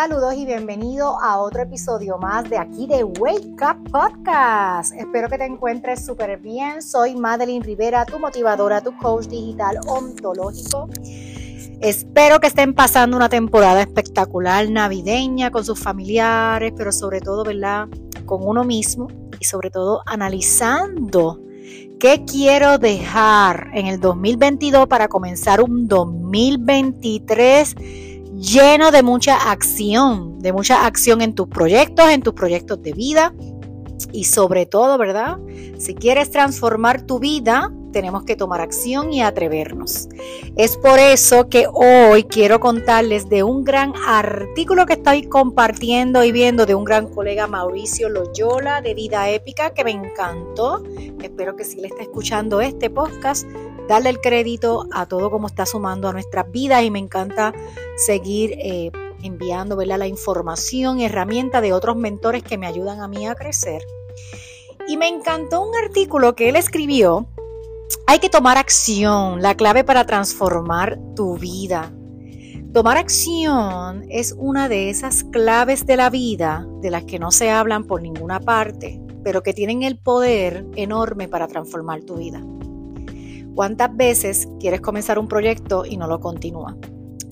Saludos y bienvenido a otro episodio más de aquí de Wake Up Podcast. Espero que te encuentres súper bien. Soy Madeline Rivera, tu motivadora, tu coach digital ontológico. Espero que estén pasando una temporada espectacular, navideña, con sus familiares, pero sobre todo, ¿verdad? Con uno mismo y sobre todo analizando qué quiero dejar en el 2022 para comenzar un 2023 lleno de mucha acción, de mucha acción en tus proyectos, en tus proyectos de vida y sobre todo, ¿verdad? Si quieres transformar tu vida, tenemos que tomar acción y atrevernos. Es por eso que hoy quiero contarles de un gran artículo que estoy compartiendo y viendo de un gran colega Mauricio Loyola de Vida Épica que me encantó. Espero que si le está escuchando este podcast, darle el crédito a todo como está sumando a nuestras vidas y me encanta seguir eh, enviando la información herramienta de otros mentores que me ayudan a mí a crecer. Y me encantó un artículo que él escribió hay que tomar acción, la clave para transformar tu vida. Tomar acción es una de esas claves de la vida de las que no se hablan por ninguna parte, pero que tienen el poder enorme para transformar tu vida. ¿Cuántas veces quieres comenzar un proyecto y no lo continúa?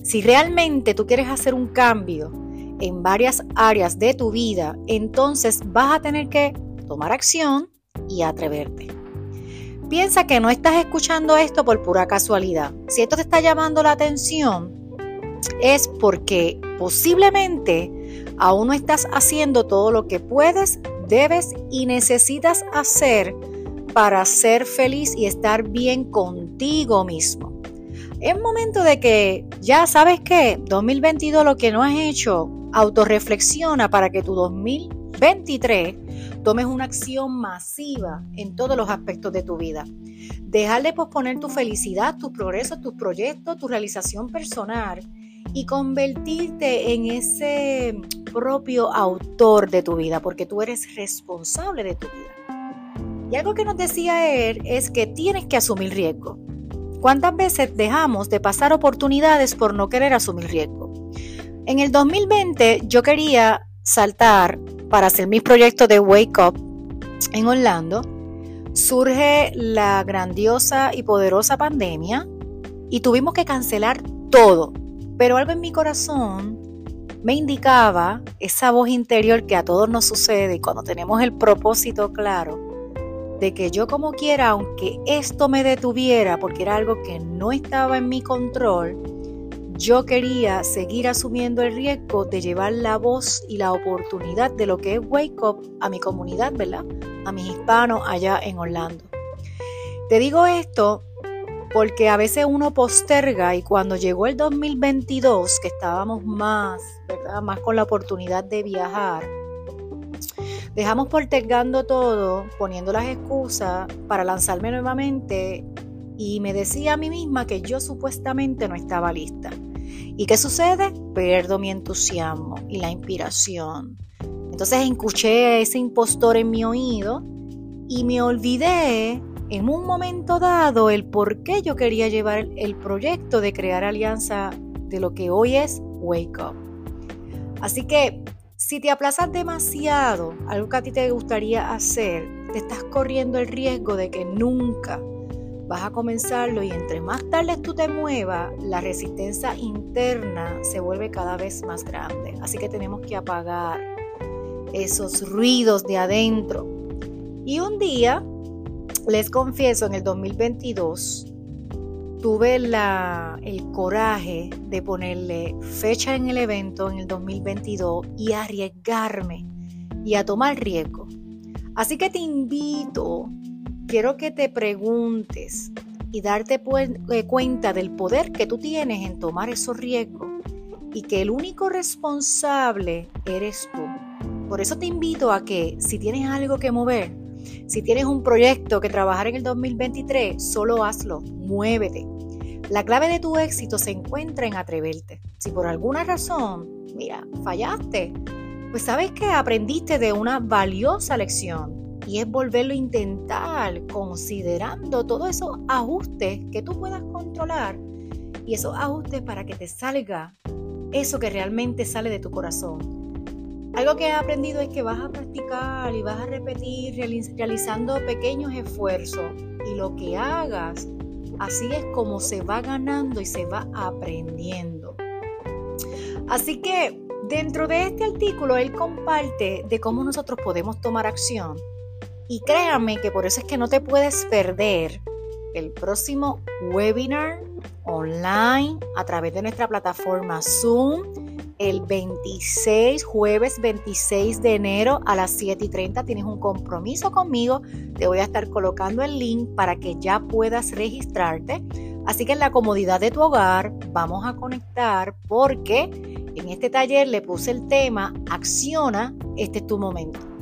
Si realmente tú quieres hacer un cambio en varias áreas de tu vida, entonces vas a tener que tomar acción y atreverte. Piensa que no estás escuchando esto por pura casualidad. Si esto te está llamando la atención, es porque posiblemente aún no estás haciendo todo lo que puedes, debes y necesitas hacer para ser feliz y estar bien contigo mismo. Es momento de que ya sabes que 2022 lo que no has hecho, autorreflexiona para que tu 2023 tomes una acción masiva en todos los aspectos de tu vida. Dejar de posponer tu felicidad, tus progresos, tus proyectos, tu realización personal y convertirte en ese propio autor de tu vida, porque tú eres responsable de tu vida. Y algo que nos decía él es que tienes que asumir riesgo. ¿Cuántas veces dejamos de pasar oportunidades por no querer asumir riesgo? En el 2020 yo quería saltar para hacer mis proyectos de Wake Up en Orlando, surge la grandiosa y poderosa pandemia y tuvimos que cancelar todo. Pero algo en mi corazón me indicaba esa voz interior que a todos nos sucede y cuando tenemos el propósito claro de que yo como quiera, aunque esto me detuviera porque era algo que no estaba en mi control, yo quería seguir asumiendo el riesgo de llevar la voz y la oportunidad de lo que es Wake Up a mi comunidad, ¿verdad? A mis hispanos allá en Orlando. Te digo esto porque a veces uno posterga y cuando llegó el 2022, que estábamos más, ¿verdad? Más con la oportunidad de viajar, dejamos postergando todo, poniendo las excusas para lanzarme nuevamente y me decía a mí misma que yo supuestamente no estaba lista. ¿Y qué sucede? Perdo mi entusiasmo y la inspiración. Entonces escuché a ese impostor en mi oído y me olvidé en un momento dado el por qué yo quería llevar el proyecto de crear alianza de lo que hoy es Wake Up. Así que si te aplazas demasiado, algo que a ti te gustaría hacer, te estás corriendo el riesgo de que nunca vas a comenzarlo y entre más tarde tú te muevas, la resistencia interna se vuelve cada vez más grande. Así que tenemos que apagar esos ruidos de adentro. Y un día, les confieso, en el 2022, tuve la, el coraje de ponerle fecha en el evento en el 2022 y arriesgarme y a tomar riesgo. Así que te invito quiero que te preguntes y darte eh, cuenta del poder que tú tienes en tomar esos riesgos y que el único responsable eres tú. Por eso te invito a que si tienes algo que mover, si tienes un proyecto que trabajar en el 2023, solo hazlo, muévete. La clave de tu éxito se encuentra en atreverte. Si por alguna razón, mira, fallaste, pues sabes que aprendiste de una valiosa lección y es volverlo a intentar considerando todos esos ajustes que tú puedas controlar y esos ajustes para que te salga eso que realmente sale de tu corazón. Algo que he aprendido es que vas a practicar y vas a repetir realizando pequeños esfuerzos y lo que hagas, así es como se va ganando y se va aprendiendo. Así que dentro de este artículo él comparte de cómo nosotros podemos tomar acción y créanme que por eso es que no te puedes perder el próximo webinar online a través de nuestra plataforma Zoom el 26, jueves 26 de enero a las 7 y 30 tienes un compromiso conmigo. Te voy a estar colocando el link para que ya puedas registrarte. Así que en la comodidad de tu hogar vamos a conectar porque en este taller le puse el tema Acciona, este es tu momento.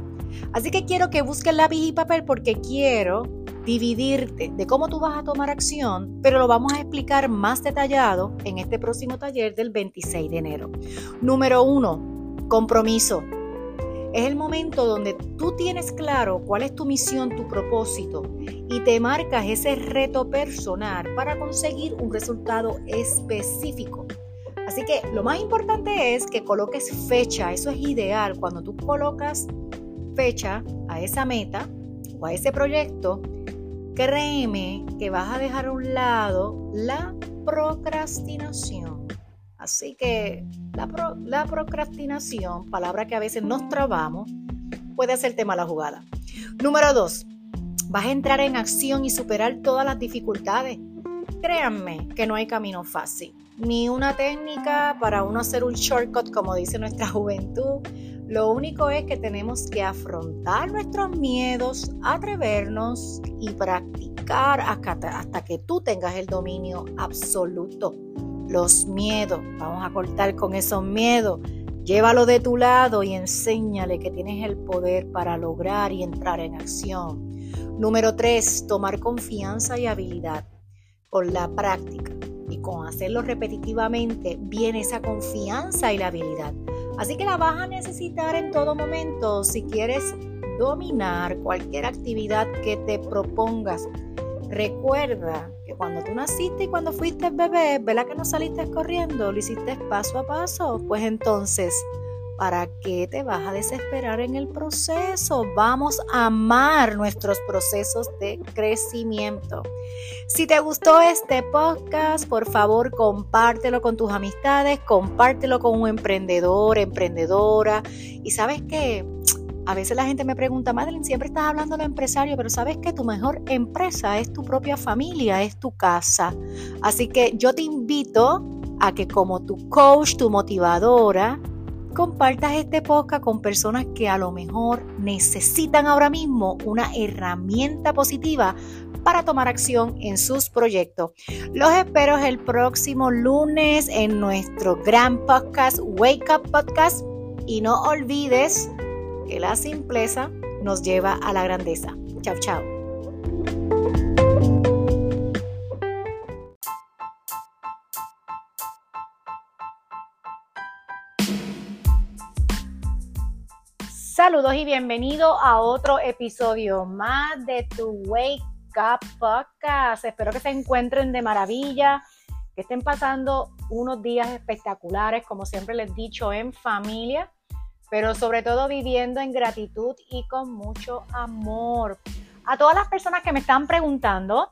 Así que quiero que busques lápiz y papel porque quiero dividirte de cómo tú vas a tomar acción, pero lo vamos a explicar más detallado en este próximo taller del 26 de enero. Número uno, compromiso. Es el momento donde tú tienes claro cuál es tu misión, tu propósito y te marcas ese reto personal para conseguir un resultado específico. Así que lo más importante es que coloques fecha, eso es ideal. Cuando tú colocas fecha a esa meta o a ese proyecto, créeme que vas a dejar a un lado la procrastinación. Así que la, procrastinación, palabra que a veces nos trabamos, puede hacerte mala jugada. Número dos, vas a entrar en acción y superar todas las dificultades. Créanme que no hay camino fácil, ni una técnica para uno hacer un shortcut como dice nuestra juventud, lo único es que tenemos que afrontar nuestros miedos, atrevernos y practicar hasta, que tú tengas el dominio absoluto. Los miedos, vamos a cortar con esos miedos. Llévalo de tu lado y enséñale que tienes el poder para lograr y entrar en acción. Número tres, tomar confianza y habilidad. Con la práctica y con hacerlo repetitivamente viene esa confianza y la habilidad. Así que la vas a necesitar en todo momento si quieres dominar cualquier actividad que te propongas. Recuerda que cuando tú naciste y cuando fuiste bebé, ¿verdad que no saliste corriendo? Lo hiciste paso a paso. Pues entonces, ¿Para qué te vas a desesperar en el proceso? Vamos a amar nuestros procesos de crecimiento. Si te gustó este podcast, por favor compártelo con tus amistades, compártelo con un emprendedor, emprendedora. Y sabes que a veces la gente me pregunta, Madeline, siempre estás hablando de empresario, pero sabes que tu mejor empresa es tu propia familia, es tu casa. Así que yo te invito a que como tu coach, tu motivadora, compartas este podcast con personas que a lo mejor necesitan ahora mismo una herramienta positiva para tomar acción en sus proyectos. Los espero el próximo lunes en nuestro gran podcast Wake Up Podcast y no olvides que la simpleza nos lleva a la grandeza. Chao, chao. Saludos y bienvenido a otro episodio más de tu Wake Up Podcast. Espero que se encuentren de maravilla, que estén pasando unos días espectaculares, como siempre les he dicho, en familia, pero sobre todo viviendo en gratitud y con mucho amor. A todas las personas que me están preguntando,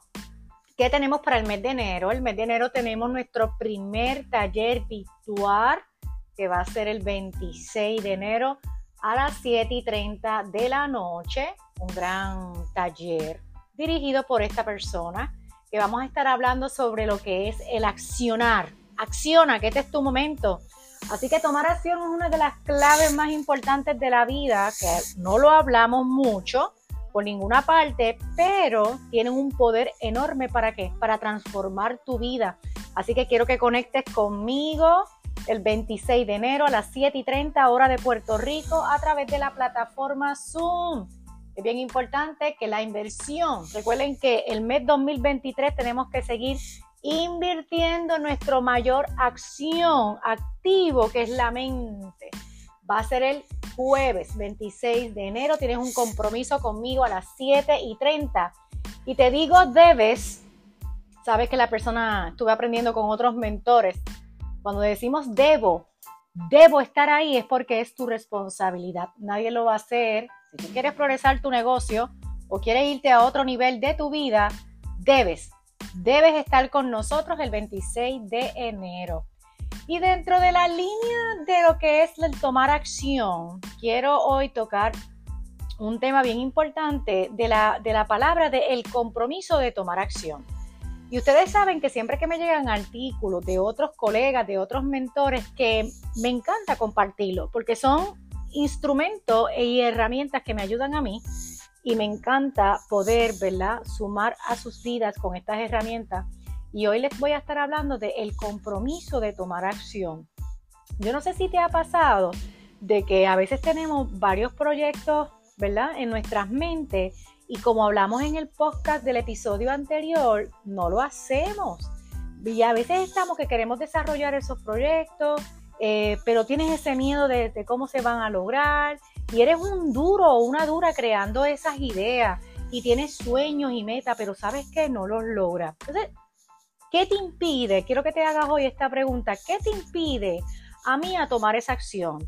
¿qué tenemos para el mes de enero? El mes de enero tenemos nuestro primer taller virtual, que va a ser el 26 de enero a las 7 y 30 de la noche, un gran taller dirigido por esta persona, que vamos a estar hablando sobre lo que es el accionar. Acciona, que este es tu momento. Así que tomar acción es una de las claves más importantes de la vida, que no lo hablamos mucho por ninguna parte, pero tienen un poder enorme para qué? Para transformar tu vida. Así que quiero que conectes conmigo el 26 de enero a las 7 y 30 hora de Puerto Rico a través de la plataforma Zoom. Es bien importante que la inversión, recuerden que el mes 2023 tenemos que seguir invirtiendo nuestro mayor acción activo, que es la mente. Va a ser el jueves 26 de enero. Tienes un compromiso conmigo a las 7 y 30. Y te digo, debes, sabes que la persona, estuve aprendiendo con otros mentores, Cuando decimos debo, debo estar ahí es porque es tu responsabilidad. Nadie lo va a hacer. Si tú quieres progresar tu negocio o quieres irte a otro nivel de tu vida, debes, debes estar con nosotros el 26 de enero. Y dentro de la línea de lo que es el tomar acción, quiero hoy tocar un tema bien importante de la, de la palabra de el compromiso de tomar acción. Y ustedes saben que siempre que me llegan artículos de otros colegas, de otros mentores, que me encanta compartirlo, porque son instrumentos y herramientas que me ayudan a mí y me encanta poder, ¿verdad?, sumar a sus vidas con estas herramientas. Y hoy les voy a estar hablando de el compromiso de tomar acción. Yo no sé si te ha pasado de que a veces tenemos varios proyectos, ¿verdad?, en nuestras mentes y como hablamos en el podcast del episodio anterior, no lo hacemos. Y a veces estamos que queremos desarrollar esos proyectos, eh, pero tienes ese miedo de, de, cómo se van a lograr y eres un duro o una dura creando esas ideas y tienes sueños y metas, pero sabes que no los logras. Entonces, ¿qué te impide? Quiero que te hagas hoy esta pregunta. ¿Qué te impide a mí a tomar esa acción?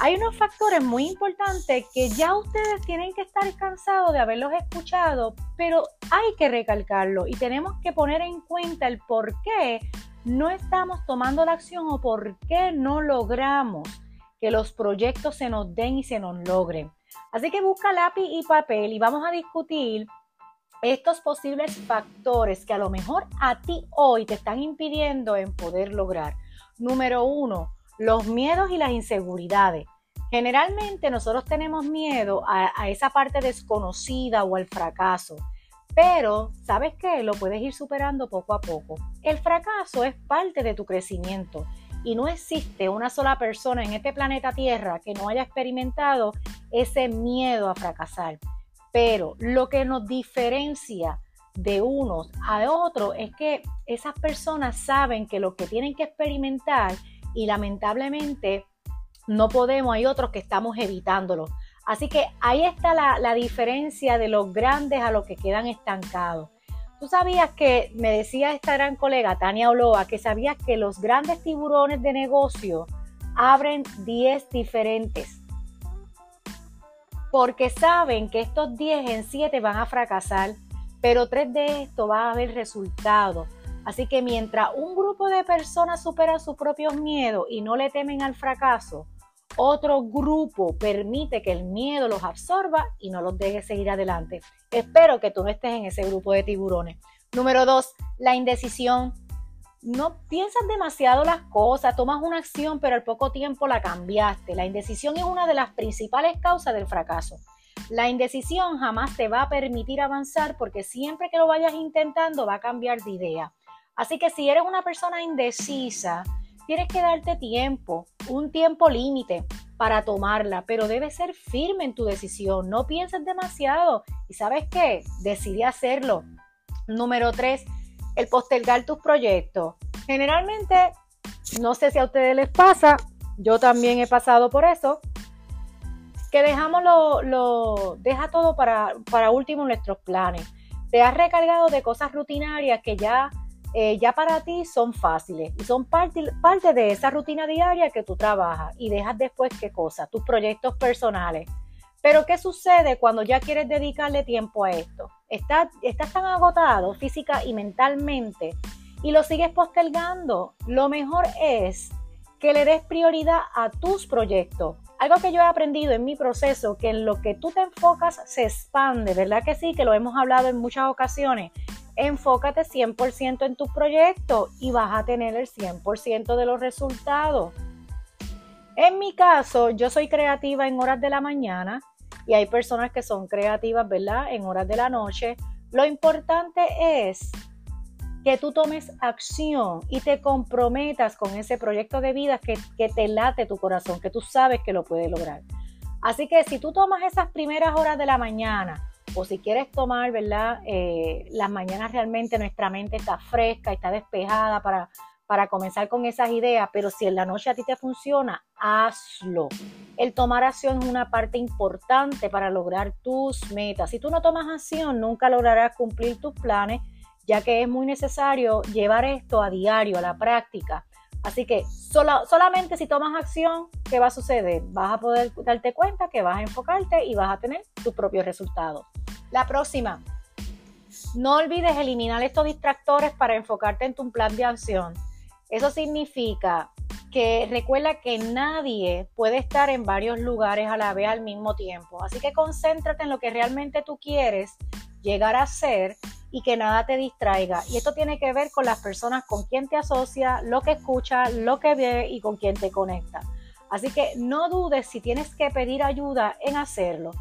Hay unos factores muy importantes que ya ustedes tienen que estar cansados de haberlos escuchado, pero hay que recalcarlo y tenemos que poner en cuenta el por qué no estamos tomando la acción o por qué no logramos que los proyectos se nos den y se nos logren. Así que busca lápiz y papel y vamos a discutir estos posibles factores que a lo mejor a ti hoy te están impidiendo en poder lograr. Número uno, los miedos y las inseguridades. Generalmente nosotros tenemos miedo a, esa parte desconocida o al fracaso, pero ¿sabes qué? Lo puedes ir superando poco a poco. El fracaso es parte de tu crecimiento y no existe una sola persona en este planeta Tierra que no haya experimentado ese miedo a fracasar. Pero lo que nos diferencia de unos a otros es que esas personas saben que lo que tienen que experimentar y lamentablemente no podemos, hay otros que estamos evitándolo. Así que ahí está la, la diferencia de los grandes a los que quedan estancados. Tú sabías que, me decía esta gran colega Tania Oloa, que sabías que los grandes tiburones de negocio abren 10 diferentes. Porque saben que estos 10 en 7 van a fracasar, pero 3 de estos va a haber resultados. Así que mientras un grupo de personas supera sus propios miedos y no le temen al fracaso, otro grupo permite que el miedo los absorba y no los deje seguir adelante. Espero que tú no estés en ese grupo de tiburones. Número dos, la indecisión. No piensas demasiado las cosas, tomas una acción, pero al poco tiempo la cambiaste. La indecisión es una de las principales causas del fracaso. La indecisión jamás te va a permitir avanzar porque siempre que lo vayas intentando va a cambiar de idea. Así que si eres una persona indecisa, tienes que darte tiempo, un tiempo límite para tomarla, pero debes ser firme en tu decisión, no pienses demasiado y sabes qué, decide hacerlo. Número tres, el postergar tus proyectos. Generalmente, no sé si a ustedes les pasa, yo también he pasado por eso, que dejamos lo, lo deja todo para, para último nuestros planes. Te has recargado de cosas rutinarias que ya eh, ya para ti son fáciles y son parte, parte de esa rutina diaria que tú trabajas y dejas después qué cosa, tus proyectos personales. Pero ¿qué sucede cuando ya quieres dedicarle tiempo a esto? Estás, estás tan agotado física y mentalmente y lo sigues postergando. Lo mejor es que le des prioridad a tus proyectos. Algo que yo he aprendido en mi proceso, que en lo que tú te enfocas se expande, ¿verdad que sí? Que lo hemos hablado en muchas ocasiones enfócate 100% en tu proyecto y vas a tener el 100% de los resultados. En mi caso, yo soy creativa en horas de la mañana y hay personas que son creativas, ¿verdad? En horas de la noche. Lo importante es que tú tomes acción y te comprometas con ese proyecto de vida que, que te late tu corazón, que tú sabes que lo puedes lograr. Así que si tú tomas esas primeras horas de la mañana, o si quieres tomar, ¿verdad? Eh, las mañanas realmente nuestra mente está fresca, está despejada para, para comenzar con esas ideas, pero si en la noche a ti te funciona, hazlo. El tomar acción es una parte importante para lograr tus metas. Si tú no tomas acción, nunca lograrás cumplir tus planes, ya que es muy necesario llevar esto a diario, a la práctica, Así que solamente si tomas acción, ¿qué va a suceder? Vas a poder darte cuenta que vas a enfocarte y vas a tener tus propios resultados. La próxima, no olvides eliminar estos distractores para enfocarte en tu plan de acción. Eso significa que recuerda que nadie puede estar en varios lugares a la vez al mismo tiempo. Así que concéntrate en lo que realmente tú quieres llegar a ser y que nada te distraiga. Y esto tiene que ver con las personas con quien te asocia, lo que escucha, lo que ve y con quien te conecta. Así que no dudes si tienes que pedir ayuda en hacerlo.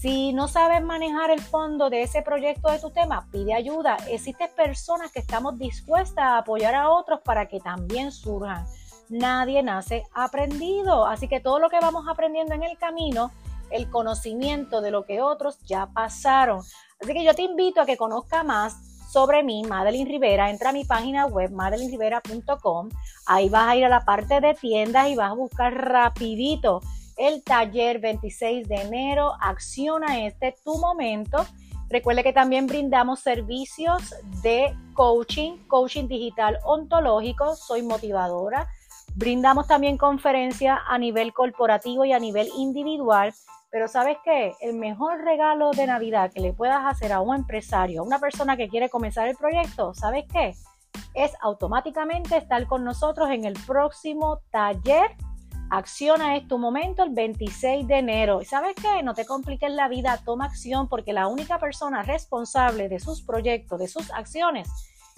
Si no sabes manejar el fondo de ese proyecto de tu tema, pide ayuda. Existen personas que estamos dispuestas a apoyar a otros para que también surjan. Nadie nace aprendido, así que todo lo que vamos aprendiendo en el camino, el conocimiento de lo que otros ya pasaron. Así que yo te invito a que conozca más sobre mí, Madeline Rivera. Entra a mi página web, madelinrivera.com. Ahí vas a ir a la parte de tiendas y vas a buscar rapidito el taller 26 de enero. Acciona este tu momento. Recuerde que también brindamos servicios de coaching, coaching digital ontológico. Soy motivadora. Brindamos también conferencias a nivel corporativo y a nivel individual pero sabes qué, el mejor regalo de Navidad que le puedas hacer a un empresario, a una persona que quiere comenzar el proyecto, ¿sabes qué? Es automáticamente estar con nosotros en el próximo taller. Acciona es tu momento el 26 de enero. ¿Y sabes qué? No te compliques la vida, toma acción porque la única persona responsable de sus proyectos, de sus acciones,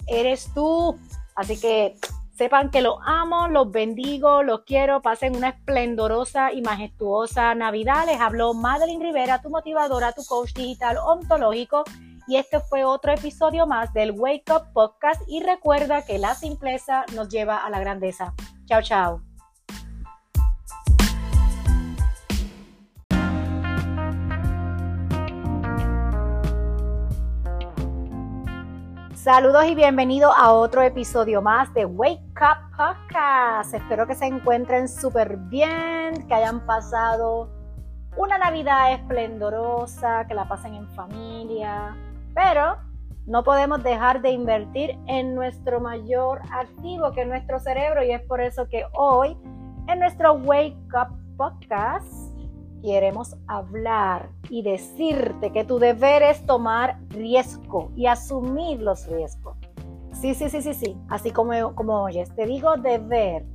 eres tú. Así que Sepan que los amo, los bendigo, los quiero. Pasen una esplendorosa y majestuosa Navidad. Les habló Madeline Rivera, tu motivadora, tu coach digital ontológico. Y este fue otro episodio más del Wake Up Podcast. Y recuerda que la simpleza nos lleva a la grandeza. Chao, chao. Saludos y bienvenidos a otro episodio más de Wake Up Podcast. Espero que se encuentren súper bien, que hayan pasado una Navidad esplendorosa, que la pasen en familia, pero no podemos dejar de invertir en nuestro mayor activo, que es nuestro cerebro, y es por eso que hoy en nuestro Wake Up Podcast queremos hablar y decirte que tu deber es tomar riesgo y asumir los riesgos. Sí, sí, sí, sí, sí, así como, como oyes, te digo deber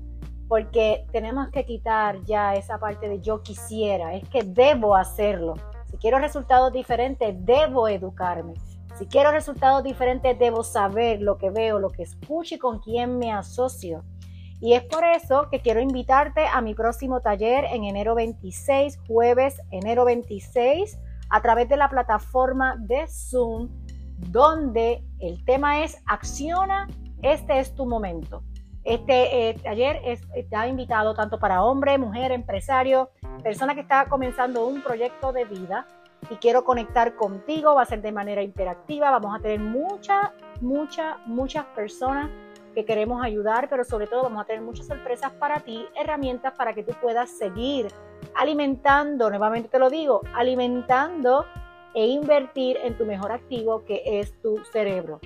porque tenemos que quitar ya esa parte de yo quisiera, es que debo hacerlo. Si quiero resultados diferentes, debo educarme. Si quiero resultados diferentes, debo saber lo que veo, lo que escucho y con quién me asocio. Y es por eso que quiero invitarte a mi próximo taller en enero 26, jueves enero 26, a través de la plataforma de Zoom, donde el tema es acciona, este es tu momento. Este eh, taller está invitado tanto para hombre, mujer, empresario, persona que está comenzando un proyecto de vida y quiero conectar contigo, va a ser de manera interactiva, vamos a tener muchas, muchas, muchas personas que queremos ayudar, pero sobre todo vamos a tener muchas sorpresas para ti, herramientas para que tú puedas seguir alimentando, nuevamente te lo digo, alimentando e invertir en tu mejor activo que es tu cerebro.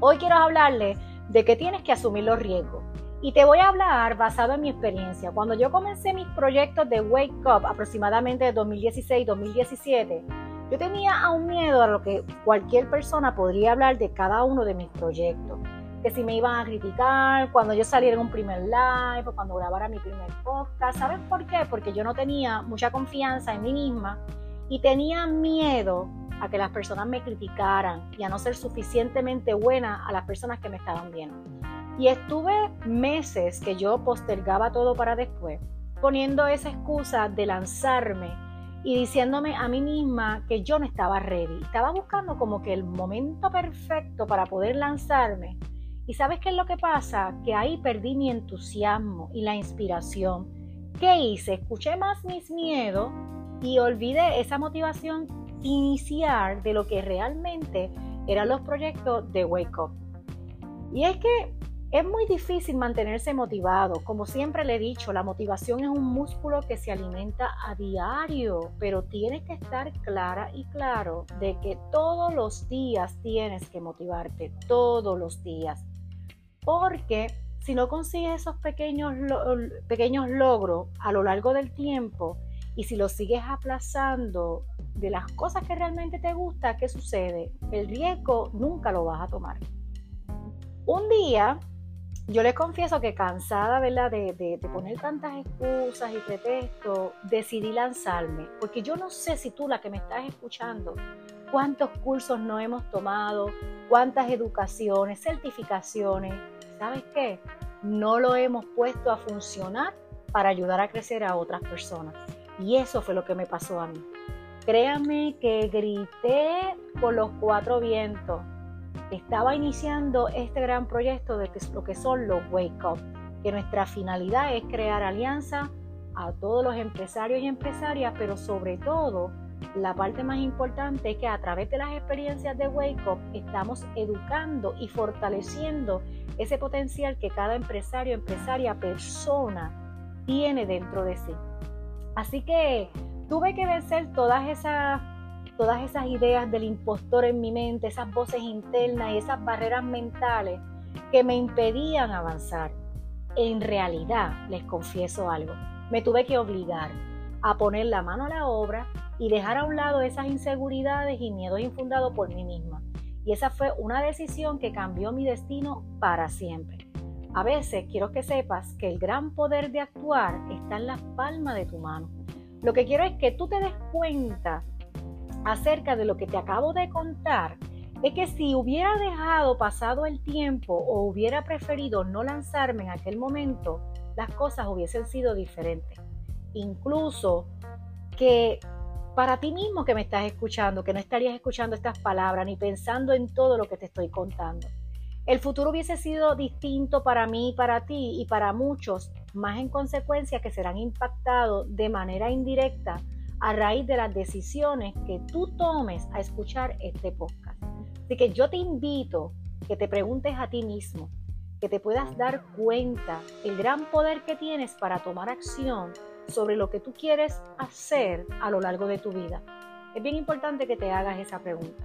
Hoy quiero hablarle de que tienes que asumir los riesgos. Y te voy a hablar basado en mi experiencia. Cuando yo comencé mis proyectos de Wake Up aproximadamente de 2016-2017, yo tenía un miedo a lo que cualquier persona podría hablar de cada uno de mis proyectos que si me iban a criticar cuando yo saliera en un primer live o cuando grabara mi primer podcast. ¿Saben por qué? Porque yo no tenía mucha confianza en mí misma y tenía miedo a que las personas me criticaran y a no ser suficientemente buena a las personas que me estaban viendo. Y estuve meses que yo postergaba todo para después, poniendo esa excusa de lanzarme y diciéndome a mí misma que yo no estaba ready. Estaba buscando como que el momento perfecto para poder lanzarme ¿Y sabes qué es lo que pasa? Que ahí perdí mi entusiasmo y la inspiración. ¿Qué hice? Escuché más mis miedos y olvidé esa motivación inicial de lo que realmente eran los proyectos de Wake Up. Y es que es muy difícil mantenerse motivado. Como siempre le he dicho, la motivación es un músculo que se alimenta a diario, pero tienes que estar clara y claro de que todos los días tienes que motivarte, todos los días. Porque si no consigues esos pequeños, pequeños logros a lo largo del tiempo y si los sigues aplazando de las cosas que realmente te gusta, ¿qué sucede? El riesgo nunca lo vas a tomar. Un día, yo les confieso que cansada ¿verdad? De, de, de, poner tantas excusas y pretextos, decidí lanzarme, porque yo no sé si tú, la que me estás escuchando, cuántos cursos no hemos tomado, cuántas educaciones, certificaciones, ¿sabes qué? No lo hemos puesto a funcionar para ayudar a crecer a otras personas. Y eso fue lo que me pasó a mí. Créanme que grité por los cuatro vientos. Estaba iniciando este gran proyecto de lo que son los Wake Up, que nuestra finalidad es crear alianza a todos los empresarios y empresarias, pero sobre todo la parte más importante es que a través de las experiencias de Wake Up estamos educando y fortaleciendo ese potencial que cada empresario, empresaria, persona tiene dentro de sí. Así que tuve que vencer todas esas, todas esas ideas del impostor en mi mente, esas voces internas y esas barreras mentales que me impedían avanzar. En realidad, les confieso algo, me tuve que obligar a poner la mano a la obra y dejar a un lado esas inseguridades y miedos infundados por mí misma. Y esa fue una decisión que cambió mi destino para siempre. A veces quiero que sepas que el gran poder de actuar está en la palma de tu mano. Lo que quiero es que tú te des cuenta acerca de lo que te acabo de contar, es que si hubiera dejado pasado el tiempo o hubiera preferido no lanzarme en aquel momento, las cosas hubiesen sido diferentes. Incluso que para ti mismo que me estás escuchando, que no estarías escuchando estas palabras ni pensando en todo lo que te estoy contando. El futuro hubiese sido distinto para mí, para ti y para muchos, más en consecuencia que serán impactados de manera indirecta a raíz de las decisiones que tú tomes a escuchar este podcast. Así que yo te invito que te preguntes a ti mismo, que te puedas dar cuenta el gran poder que tienes para tomar acción sobre lo que tú quieres hacer a lo largo de tu vida. Es bien importante que te hagas esa pregunta.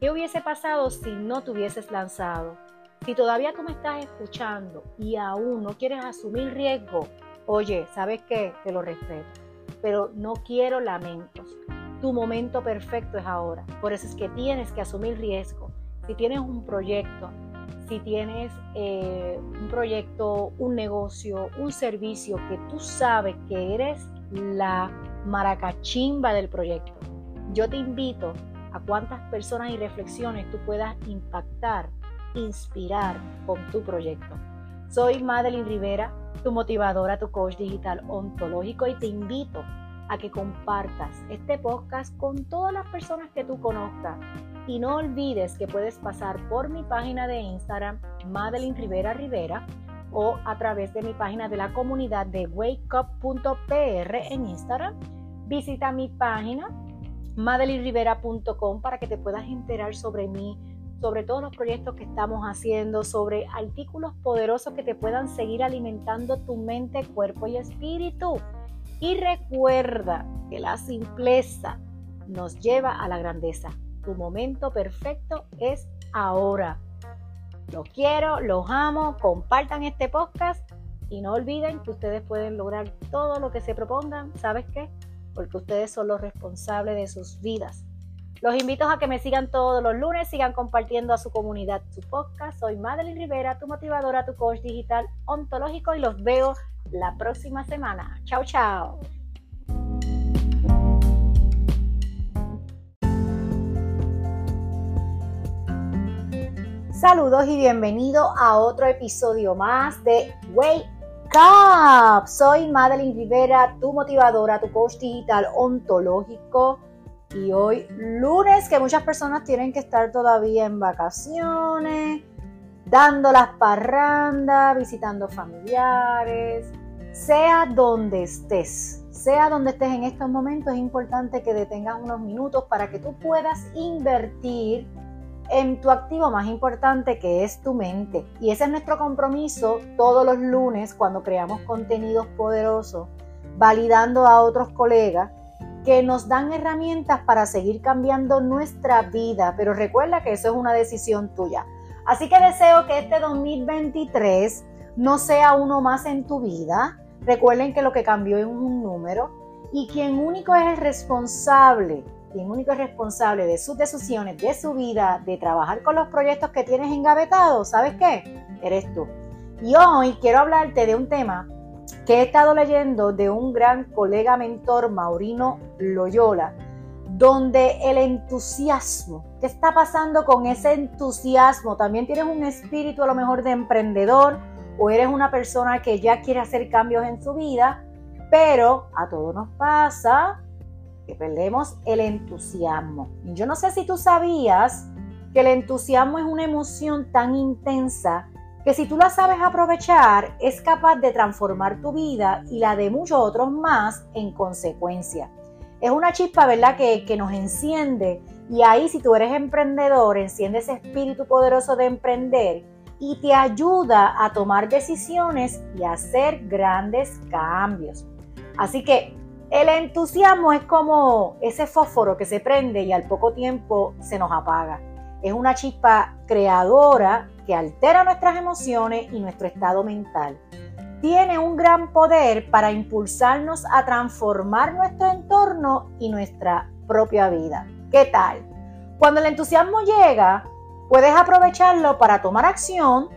¿Qué hubiese pasado si no te hubieses lanzado? Si todavía tú me estás escuchando y aún no quieres asumir riesgo, oye, ¿sabes qué? Te lo respeto. Pero no quiero lamentos. Tu momento perfecto es ahora. Por eso es que tienes que asumir riesgo. Si tienes un proyecto, si tienes eh, un proyecto, un negocio, un servicio que tú sabes que eres la maracachimba del proyecto, yo te invito a cuántas personas y reflexiones tú puedas impactar, inspirar con tu proyecto. Soy Madeline Rivera, tu motivadora, tu coach digital ontológico y te invito a que compartas este podcast con todas las personas que tú conozcas y no olvides que puedes pasar por mi página de Instagram, Madeline Rivera Rivera, o a través de mi página de la comunidad de wakeup.pr en Instagram. Visita mi página, madelinrivera.com, para que te puedas enterar sobre mí, sobre todos los proyectos que estamos haciendo, sobre artículos poderosos que te puedan seguir alimentando tu mente, cuerpo y espíritu. Y recuerda que la simpleza nos lleva a la grandeza. Tu momento perfecto es ahora. Los quiero, los amo, compartan este podcast y no olviden que ustedes pueden lograr todo lo que se propongan. ¿Sabes qué? Porque ustedes son los responsables de sus vidas. Los invito a que me sigan todos los lunes, sigan compartiendo a su comunidad su podcast. Soy Madeline Rivera, tu motivadora, tu coach digital ontológico y los veo la próxima semana. Chao, chao. Saludos y bienvenido a otro episodio más de Wake Up. Soy Madeline Rivera, tu motivadora, tu coach digital ontológico. Y hoy, lunes, que muchas personas tienen que estar todavía en vacaciones, dando las parrandas, visitando familiares, sea donde estés, sea donde estés en estos momentos, es importante que detengas unos minutos para que tú puedas invertir en tu activo más importante que es tu mente. Y ese es nuestro compromiso todos los lunes cuando creamos contenidos poderosos, validando a otros colegas que nos dan herramientas para seguir cambiando nuestra vida. Pero recuerda que eso es una decisión tuya. Así que deseo que este 2023 no sea uno más en tu vida. Recuerden que lo que cambió es un número y quien único es el responsable, quien único es responsable de sus decisiones, de su vida, de trabajar con los proyectos que tienes engavetados, ¿sabes qué? Eres tú. Y hoy quiero hablarte de un tema que he estado leyendo de un gran colega mentor, Maurino Loyola, donde el entusiasmo, ¿qué está pasando con ese entusiasmo? También tienes un espíritu a lo mejor de emprendedor o eres una persona que ya quiere hacer cambios en su vida, pero a todos nos pasa que perdemos el entusiasmo. Yo no sé si tú sabías que el entusiasmo es una emoción tan intensa que si tú la sabes aprovechar es capaz de transformar tu vida y la de muchos otros más en consecuencia. Es una chispa, ¿verdad?, que, que nos enciende y ahí si tú eres emprendedor, enciende ese espíritu poderoso de emprender y te ayuda a tomar decisiones y hacer grandes cambios. Así que el entusiasmo es como ese fósforo que se prende y al poco tiempo se nos apaga. Es una chispa creadora que altera nuestras emociones y nuestro estado mental. Tiene un gran poder para impulsarnos a transformar nuestro entorno y nuestra propia vida. ¿Qué tal? Cuando el entusiasmo llega, puedes aprovecharlo para tomar acción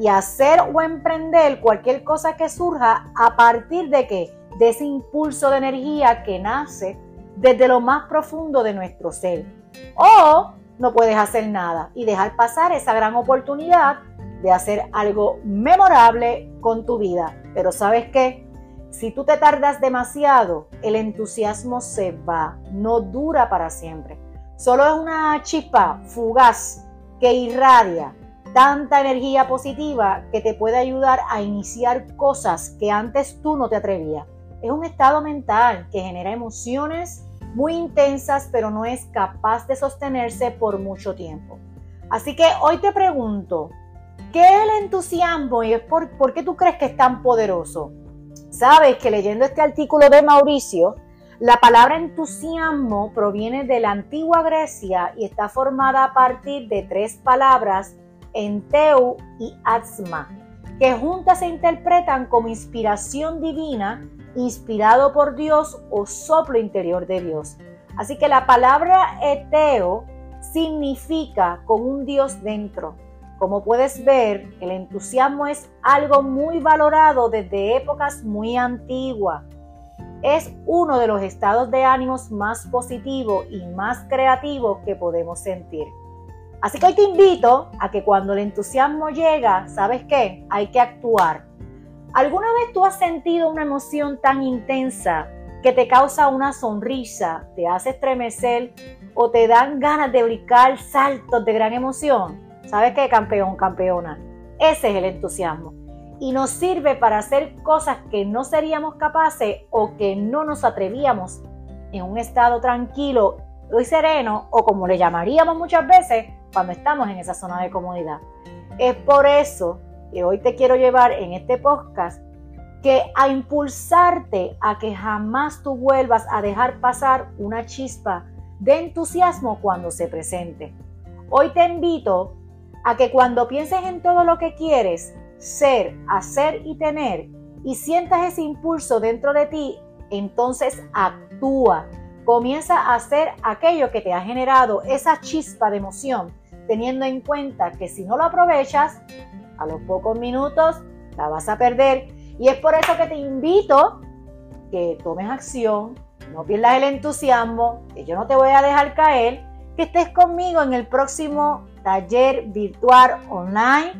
y hacer o emprender cualquier cosa que surja a partir de que de ese impulso de energía que nace desde lo más profundo de nuestro ser. O no puedes hacer nada y dejar pasar esa gran oportunidad de hacer algo memorable con tu vida. Pero sabes qué? Si tú te tardas demasiado, el entusiasmo se va, no dura para siempre. Solo es una chispa fugaz que irradia tanta energía positiva que te puede ayudar a iniciar cosas que antes tú no te atrevías. Es un estado mental que genera emociones muy intensas, pero no es capaz de sostenerse por mucho tiempo. Así que hoy te pregunto, ¿qué es el entusiasmo y por qué tú crees que es tan poderoso? Sabes que leyendo este artículo de Mauricio, la palabra entusiasmo proviene de la antigua Grecia y está formada a partir de tres palabras, enteu y asma, que juntas se interpretan como inspiración divina inspirado por Dios o soplo interior de Dios. Así que la palabra eteo significa con un Dios dentro. Como puedes ver, el entusiasmo es algo muy valorado desde épocas muy antiguas. Es uno de los estados de ánimos más positivos y más creativos que podemos sentir. Así que hoy te invito a que cuando el entusiasmo llega, ¿sabes qué? Hay que actuar ¿Alguna vez tú has sentido una emoción tan intensa que te causa una sonrisa, te hace estremecer o te dan ganas de brincar saltos de gran emoción? ¿Sabes qué, campeón, campeona? Ese es el entusiasmo. Y nos sirve para hacer cosas que no seríamos capaces o que no nos atrevíamos en un estado tranquilo y sereno o como le llamaríamos muchas veces cuando estamos en esa zona de comodidad. Es por eso que hoy te quiero llevar en este podcast, que a impulsarte a que jamás tú vuelvas a dejar pasar una chispa de entusiasmo cuando se presente. Hoy te invito a que cuando pienses en todo lo que quieres ser, hacer y tener y sientas ese impulso dentro de ti, entonces actúa. Comienza a hacer aquello que te ha generado esa chispa de emoción, teniendo en cuenta que si no lo aprovechas, a los pocos minutos la vas a perder. Y es por eso que te invito que tomes acción, no pierdas el entusiasmo, que yo no te voy a dejar caer, que estés conmigo en el próximo taller virtual online.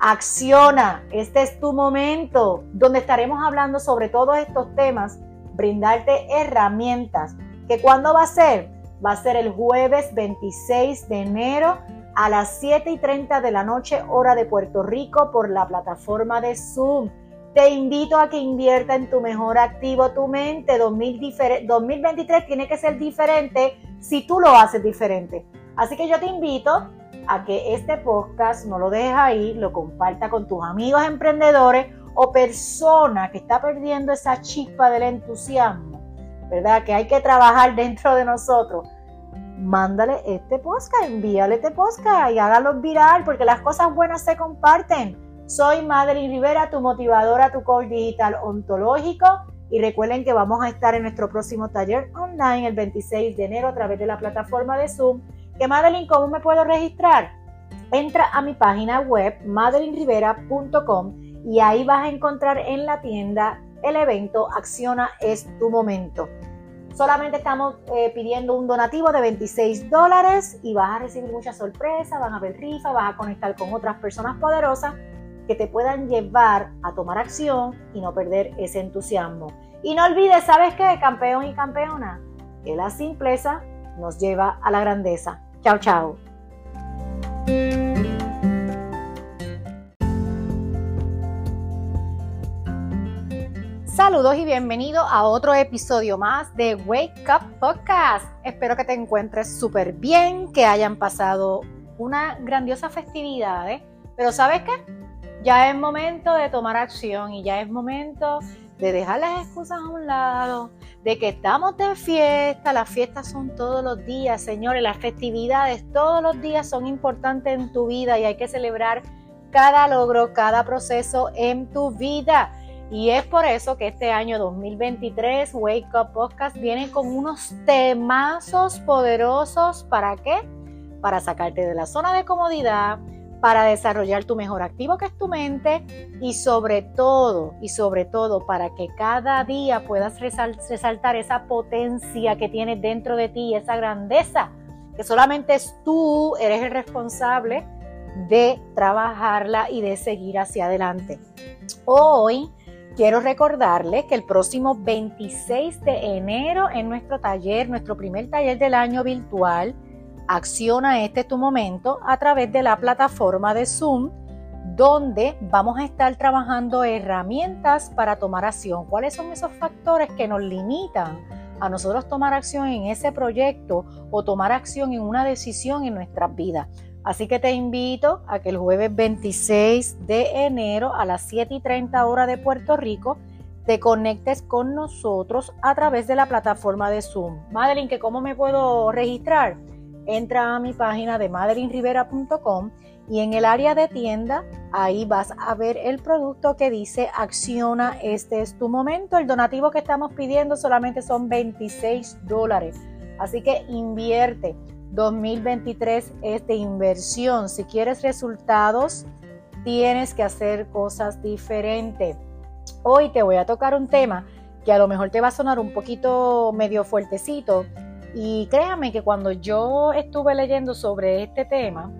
Acciona, este es tu momento donde estaremos hablando sobre todos estos temas, brindarte herramientas. ¿Que cuándo va a ser? Va a ser el jueves 26 de enero a las 7 y 30 de la noche, hora de Puerto Rico, por la plataforma de Zoom. Te invito a que invierta en tu mejor activo, tu mente. 2023 tiene que ser diferente si tú lo haces diferente. Así que yo te invito a que este podcast no lo dejes ahí, lo comparta con tus amigos emprendedores o persona que está perdiendo esa chispa del entusiasmo, ¿verdad? Que hay que trabajar dentro de nosotros mándale este podcast, envíale este podcast y hágalo viral porque las cosas buenas se comparten. Soy Madeline Rivera, tu motivadora, tu coach digital ontológico. Y recuerden que vamos a estar en nuestro próximo taller online el 26 de enero a través de la plataforma de Zoom. Que Madeline, ¿cómo me puedo registrar? Entra a mi página web madelinrivera.com y ahí vas a encontrar en la tienda el evento Acciona es tu momento. Solamente estamos eh, pidiendo un donativo de 26 dólares y vas a recibir muchas sorpresas, van a ver rifa, vas a conectar con otras personas poderosas que te puedan llevar a tomar acción y no perder ese entusiasmo. Y no olvides, ¿sabes qué? Campeón y campeona, que la simpleza nos lleva a la grandeza. Chao, chao. Saludos y bienvenido a otro episodio más de Wake Up Podcast. Espero que te encuentres súper bien, que hayan pasado una grandiosa festividad, ¿eh? Pero ¿sabes qué? Ya es momento de tomar acción y ya es momento de dejar las excusas a un lado, de que estamos de fiesta, las fiestas son todos los días, señores, las festividades todos los días son importantes en tu vida y hay que celebrar cada logro, cada proceso en tu vida. Y es por eso que este año 2023 Wake Up Podcast viene con unos temazos poderosos. ¿Para qué? Para sacarte de la zona de comodidad, para desarrollar tu mejor activo que es tu mente y sobre todo, y sobre todo para que cada día puedas resaltar esa potencia que tienes dentro de ti, esa grandeza, que solamente tú, eres el responsable de trabajarla y de seguir hacia adelante. Hoy Quiero recordarles que el próximo 26 de enero en nuestro taller, nuestro primer taller del año virtual, acciona este tu momento a través de la plataforma de Zoom, donde vamos a estar trabajando herramientas para tomar acción. ¿Cuáles son esos factores que nos limitan a nosotros tomar acción en ese proyecto o tomar acción en una decisión en nuestras vidas? Así que te invito a que el jueves 26 de enero a las 7 y 30 horas de Puerto Rico te conectes con nosotros a través de la plataforma de Zoom. Madeline, ¿que ¿cómo me puedo registrar? Entra a mi página de madelinrivera.com y en el área de tienda, ahí vas a ver el producto que dice acciona, este es tu momento. El donativo que estamos pidiendo solamente son 26 dólares. Así que invierte. 2023 es de inversión. Si quieres resultados, tienes que hacer cosas diferentes. Hoy te voy a tocar un tema que a lo mejor te va a sonar un poquito medio fuertecito. Y créame que cuando yo estuve leyendo sobre este tema,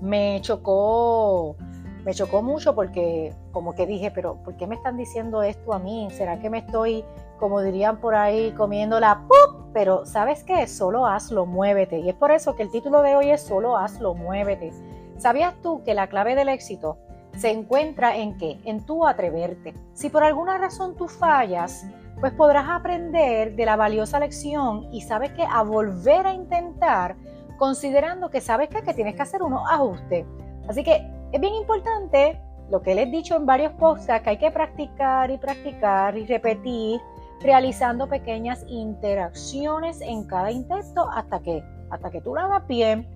me chocó, me chocó mucho porque como que dije, pero ¿por qué me están diciendo esto a mí? ¿Será que me estoy como dirían por ahí, comiendo la ¡pup! Pero ¿sabes qué? Solo hazlo, muévete. Y es por eso que el título de hoy es Solo hazlo, muévete. ¿Sabías tú que la clave del éxito se encuentra en qué? En tu atreverte. Si por alguna razón tú fallas, pues podrás aprender de la valiosa lección y sabes que a volver a intentar, considerando que sabes que, que tienes que hacer unos ajustes. Así que es bien importante lo que les he dicho en varios podcasts, que hay que practicar y practicar y repetir realizando pequeñas interacciones en cada intento hasta que, hasta que tú lo hagas bien.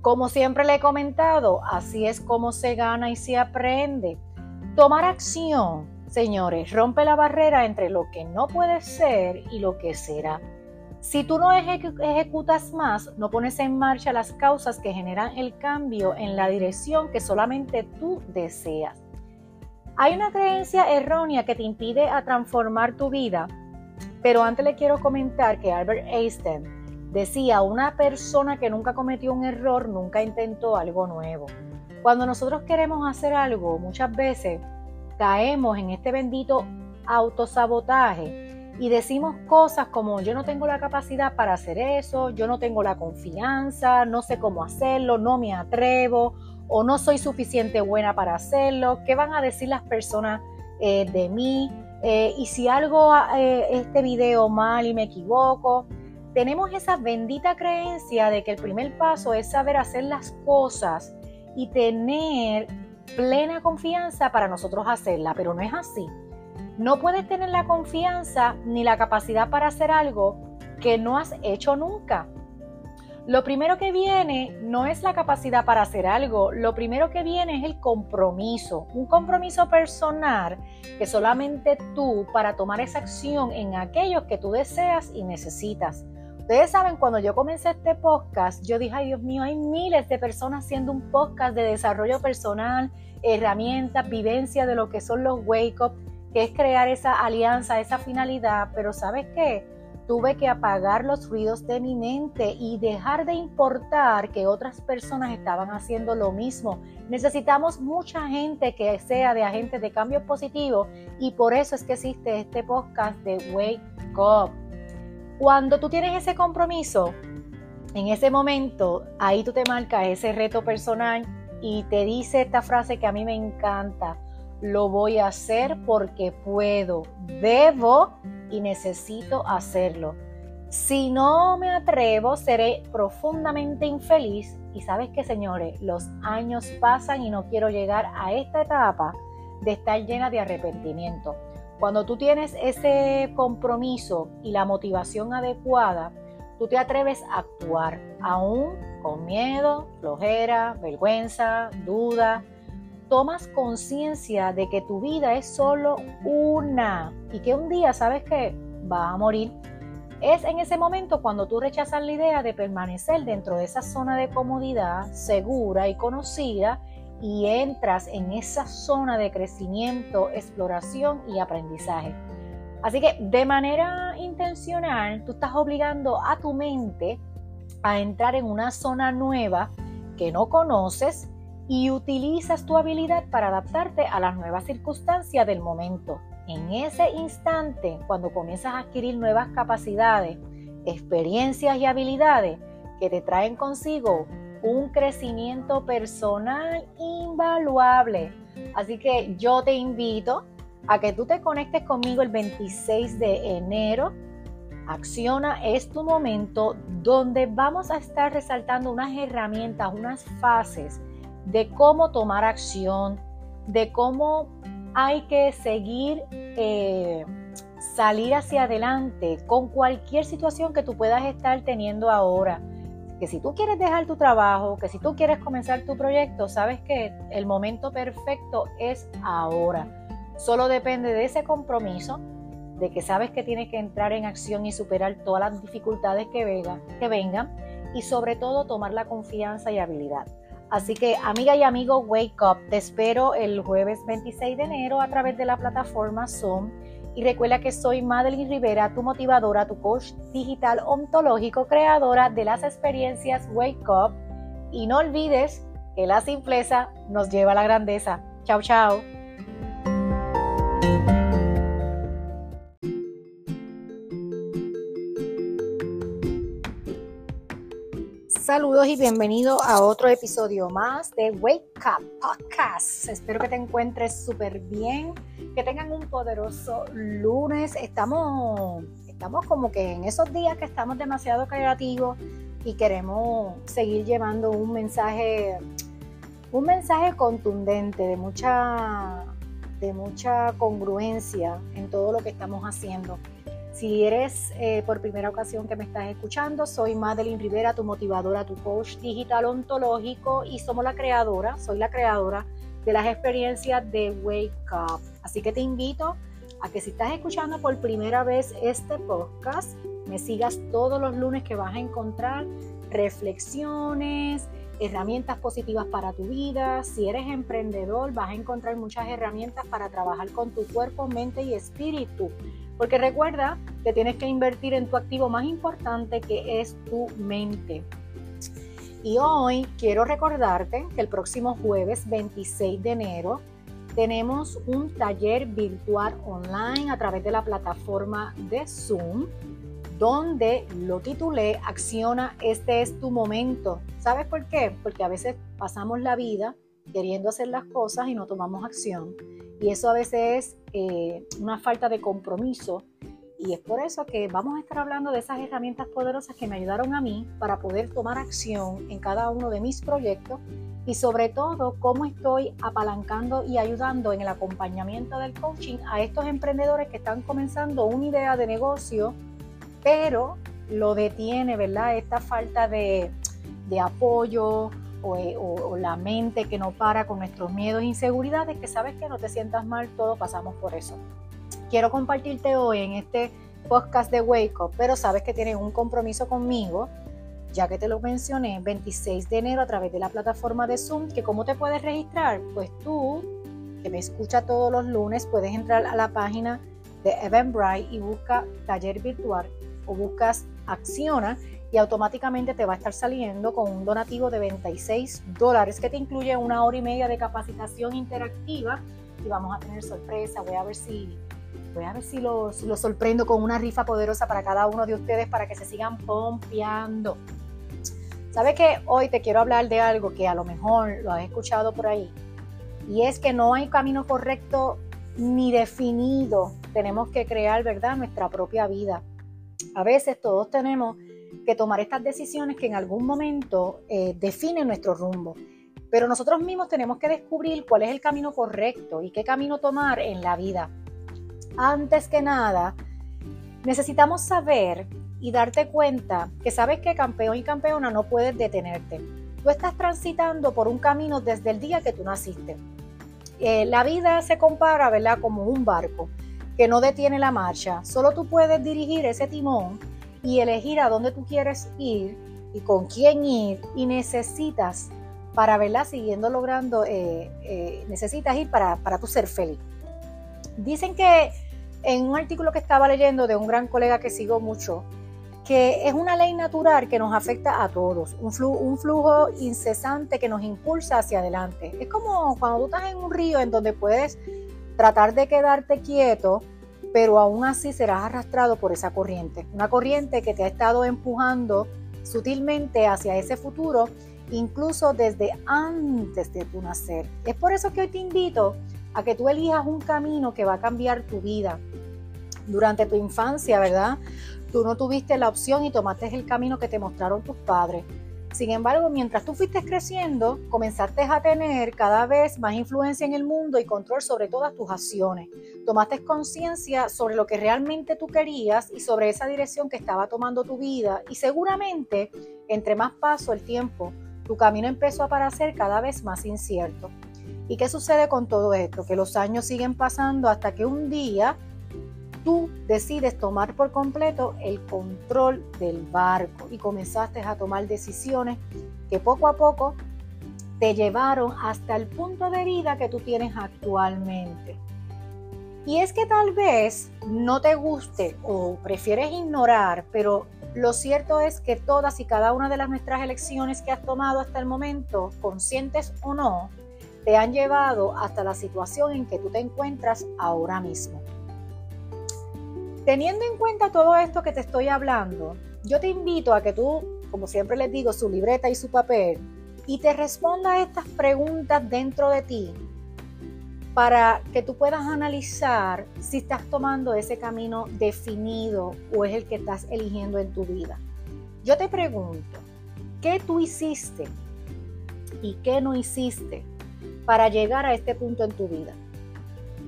Como siempre le he comentado, así es como se gana y se aprende. Tomar acción, señores, rompe la barrera entre lo que no puede ser y lo que será. Si tú no ejecutas más, no pones en marcha las causas que generan el cambio en la dirección que solamente tú deseas. Hay una creencia errónea que te impide a transformar tu vida pero antes le quiero comentar que Albert Einstein decía, una persona que nunca cometió un error nunca intentó algo nuevo. Cuando nosotros queremos hacer algo, muchas veces caemos en este bendito autosabotaje y decimos cosas como yo no tengo la capacidad para hacer eso, yo no tengo la confianza, no sé cómo hacerlo, no me atrevo o no soy suficiente buena para hacerlo. ¿Qué van a decir las personas eh, de mí? Eh, y si algo eh, este video mal y me equivoco, tenemos esa bendita creencia de que el primer paso es saber hacer las cosas y tener plena confianza para nosotros hacerla, pero no es así. No puedes tener la confianza ni la capacidad para hacer algo que no has hecho nunca. lo primero que viene no es la capacidad para hacer algo, lo primero que viene es el compromiso, un compromiso personal que solamente tú para tomar esa acción en aquellos que tú deseas y necesitas. Ustedes saben, cuando yo comencé este podcast, yo dije, ay Dios mío, hay miles de personas haciendo un podcast de desarrollo personal, herramientas, vivencia de lo que son los wake up, que es crear esa alianza, esa finalidad, pero ¿sabes qué? Tuve que apagar los ruidos de mi mente y dejar de importar que otras personas estaban haciendo lo mismo. Necesitamos mucha gente que sea de agentes de cambio positivo y por eso es que existe este podcast de Wake Up. Cuando tú tienes ese compromiso, en ese momento, ahí tú te marcas ese reto personal y te dice esta frase que a mí me encanta. Lo voy a hacer porque puedo, debo y necesito hacerlo. Si no me atrevo, seré profundamente infeliz. Y sabes que, señores, los años pasan y no quiero llegar a esta etapa de estar llena de arrepentimiento. Cuando tú tienes ese compromiso y la motivación adecuada, tú te atreves a actuar, aún con miedo, flojera, vergüenza, duda, tomas conciencia de que tu vida es solo una y que un día sabes que va a morir, es en ese momento cuando tú rechazas la idea de permanecer dentro de esa zona de comodidad segura y conocida y entras en esa zona de crecimiento, exploración y aprendizaje. Así que de manera intencional, tú estás obligando a tu mente a entrar en una zona nueva que no conoces y utilizas tu habilidad para adaptarte a las nuevas circunstancias del momento. En ese instante, cuando comienzas a adquirir nuevas capacidades, experiencias y habilidades que te traen consigo un crecimiento personal invaluable. Así que yo te invito a que tú te conectes conmigo el 26 de enero. Acciona es tu momento donde vamos a estar resaltando unas herramientas, unas fases de cómo tomar acción, de cómo hay que seguir, eh, salir hacia adelante con cualquier situación que tú puedas estar teniendo ahora. Que si tú quieres dejar tu trabajo, que si tú quieres comenzar tu proyecto, sabes que el momento perfecto es ahora. Solo depende de ese compromiso, de que sabes que tienes que entrar en acción y superar todas las dificultades que, que vengan y sobre todo tomar la confianza y habilidad. Así que amiga y amigo, wake up. Te espero el jueves 26 de enero a través de la plataforma Zoom. Y recuerda que soy Madeline Rivera, tu motivadora, tu coach digital ontológico, creadora de las experiencias Wake Up. Y no olvides que la simpleza nos lleva a la grandeza. Chao, chao. Saludos y bienvenido a otro episodio más de Wake Up Podcast. Espero que te encuentres súper bien, que tengan un poderoso lunes. Estamos, estamos como que en esos días que estamos demasiado creativos y queremos seguir llevando un mensaje, un mensaje contundente de mucha, de mucha congruencia en todo lo que estamos haciendo. Si eres eh, por primera ocasión que me estás escuchando, soy Madeline Rivera, tu motivadora, tu coach digital ontológico y somos la creadora, soy la creadora de las experiencias de Wake Up. Así que te invito a que si estás escuchando por primera vez este podcast, me sigas todos los lunes que vas a encontrar reflexiones, herramientas positivas para tu vida. Si eres emprendedor, vas a encontrar muchas herramientas para trabajar con tu cuerpo, mente y espíritu porque recuerda que tienes que invertir en tu activo más importante que es tu mente. Y hoy quiero recordarte que el próximo jueves 26 de enero tenemos un taller virtual online a través de la plataforma de Zoom, donde lo titulé Acciona, este es tu momento. ¿Sabes por qué? Porque a veces pasamos la vida queriendo hacer las cosas y no tomamos acción. Y eso a veces es eh, una falta de compromiso. Y es por eso que vamos a estar hablando de esas herramientas poderosas que me ayudaron a mí para poder tomar acción en cada uno de mis proyectos y sobre todo cómo estoy apalancando y ayudando en el acompañamiento del coaching a estos emprendedores que están comenzando una idea de negocio, pero lo detiene, ¿verdad? Esta falta de, apoyo o, o, la mente que no para con nuestros miedos e inseguridades, que sabes que no te sientas mal, todos pasamos por eso. Quiero compartirte hoy en este podcast de Wake Up, pero sabes que tienes un compromiso conmigo, ya que te lo mencioné, 26 de enero a través de la plataforma de Zoom, que cómo te puedes registrar, pues tú, que me escucha todos los lunes, puedes entrar a la página de Eventbrite y busca taller virtual o buscas Acciona y automáticamente te va a estar saliendo con un donativo de 26 dólares que te incluye una hora y media de capacitación interactiva y vamos a tener sorpresa. Voy a ver si voy a ver si los, los sorprendo con una rifa poderosa para cada uno de ustedes para que se sigan pompeando. ¿Sabes que Hoy te quiero hablar de algo que a lo mejor lo has escuchado por ahí. Y es que no hay camino correcto ni definido. Tenemos que crear, ¿verdad?, nuestra propia vida. A veces todos tenemos que tomar estas decisiones que en algún momento eh, definen nuestro rumbo. Pero nosotros mismos tenemos que descubrir cuál es el camino correcto y qué camino tomar en la vida antes que nada, necesitamos saber y darte cuenta que sabes que campeón y campeona no puedes detenerte. Tú estás transitando por un camino desde el día que tú naciste. Eh, la vida se compara, ¿verdad?, como un barco que no detiene la marcha. Solo tú puedes dirigir ese timón y elegir a dónde tú quieres ir y con quién ir y necesitas para, verla Siguiendo logrando, eh, eh, necesitas ir para, para tu ser feliz. Dicen que en un artículo que estaba leyendo de un gran colega que sigo mucho, que es una ley natural que nos afecta a todos, un flujo, un flujo incesante que nos impulsa hacia adelante. Es como cuando tú estás en un río en donde puedes tratar de quedarte quieto, pero aún así serás arrastrado por esa corriente, una corriente que te ha estado empujando sutilmente hacia ese futuro, incluso desde antes de tu nacer. Es por eso que hoy te invito a que tú elijas un camino que va a cambiar tu vida. Durante tu infancia, ¿verdad? Tú no tuviste la opción y tomaste el camino que te mostraron tus padres. Sin embargo, mientras tú fuiste creciendo, comenzaste a tener cada vez más influencia en el mundo y control sobre todas tus acciones. Tomaste conciencia sobre lo que realmente tú querías y sobre esa dirección que estaba tomando tu vida. Y seguramente, entre más paso el tiempo, tu camino empezó a parecer cada vez más incierto. ¿Y qué sucede con todo esto? Que los años siguen pasando hasta que un día tú decides tomar por completo el control del barco y comenzaste a tomar decisiones que poco a poco te llevaron hasta el punto de vida que tú tienes actualmente. Y es que tal vez no te guste o prefieres ignorar, pero lo cierto es que todas y cada una de las nuestras elecciones que has tomado hasta el momento, conscientes o no, te han llevado hasta la situación en que tú te encuentras ahora mismo. Teniendo en cuenta todo esto que te estoy hablando, yo te invito a que tú, como siempre les digo, su libreta y su papel, y te responda estas preguntas dentro de ti para que tú puedas analizar si estás tomando ese camino definido o es el que estás eligiendo en tu vida. Yo te pregunto, ¿qué tú hiciste y qué no hiciste para llegar a este punto en tu vida?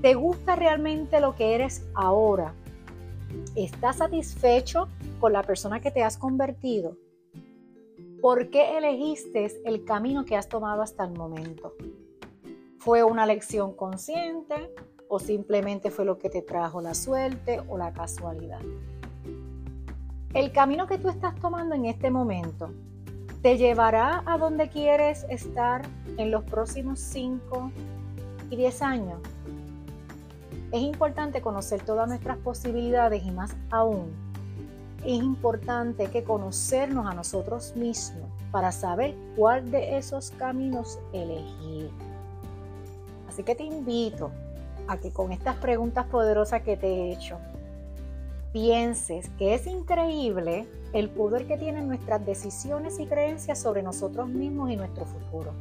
¿Te gusta realmente lo que eres ahora? ¿Estás satisfecho con la persona que te has convertido? ¿Por qué elegiste el camino que has tomado hasta el momento? ¿Fue una lección consciente o simplemente fue lo que te trajo la suerte o la casualidad? El camino que tú estás tomando en este momento te llevará a donde quieres estar en los próximos 5 y 10 años. Es importante conocer todas nuestras posibilidades y más aún, es importante que conocernos a nosotros mismos para saber cuál de esos caminos elegir. Así que te invito a que con estas preguntas poderosas que te he hecho, pienses que es increíble el poder que tienen nuestras decisiones y creencias sobre nosotros mismos y nuestro futuro.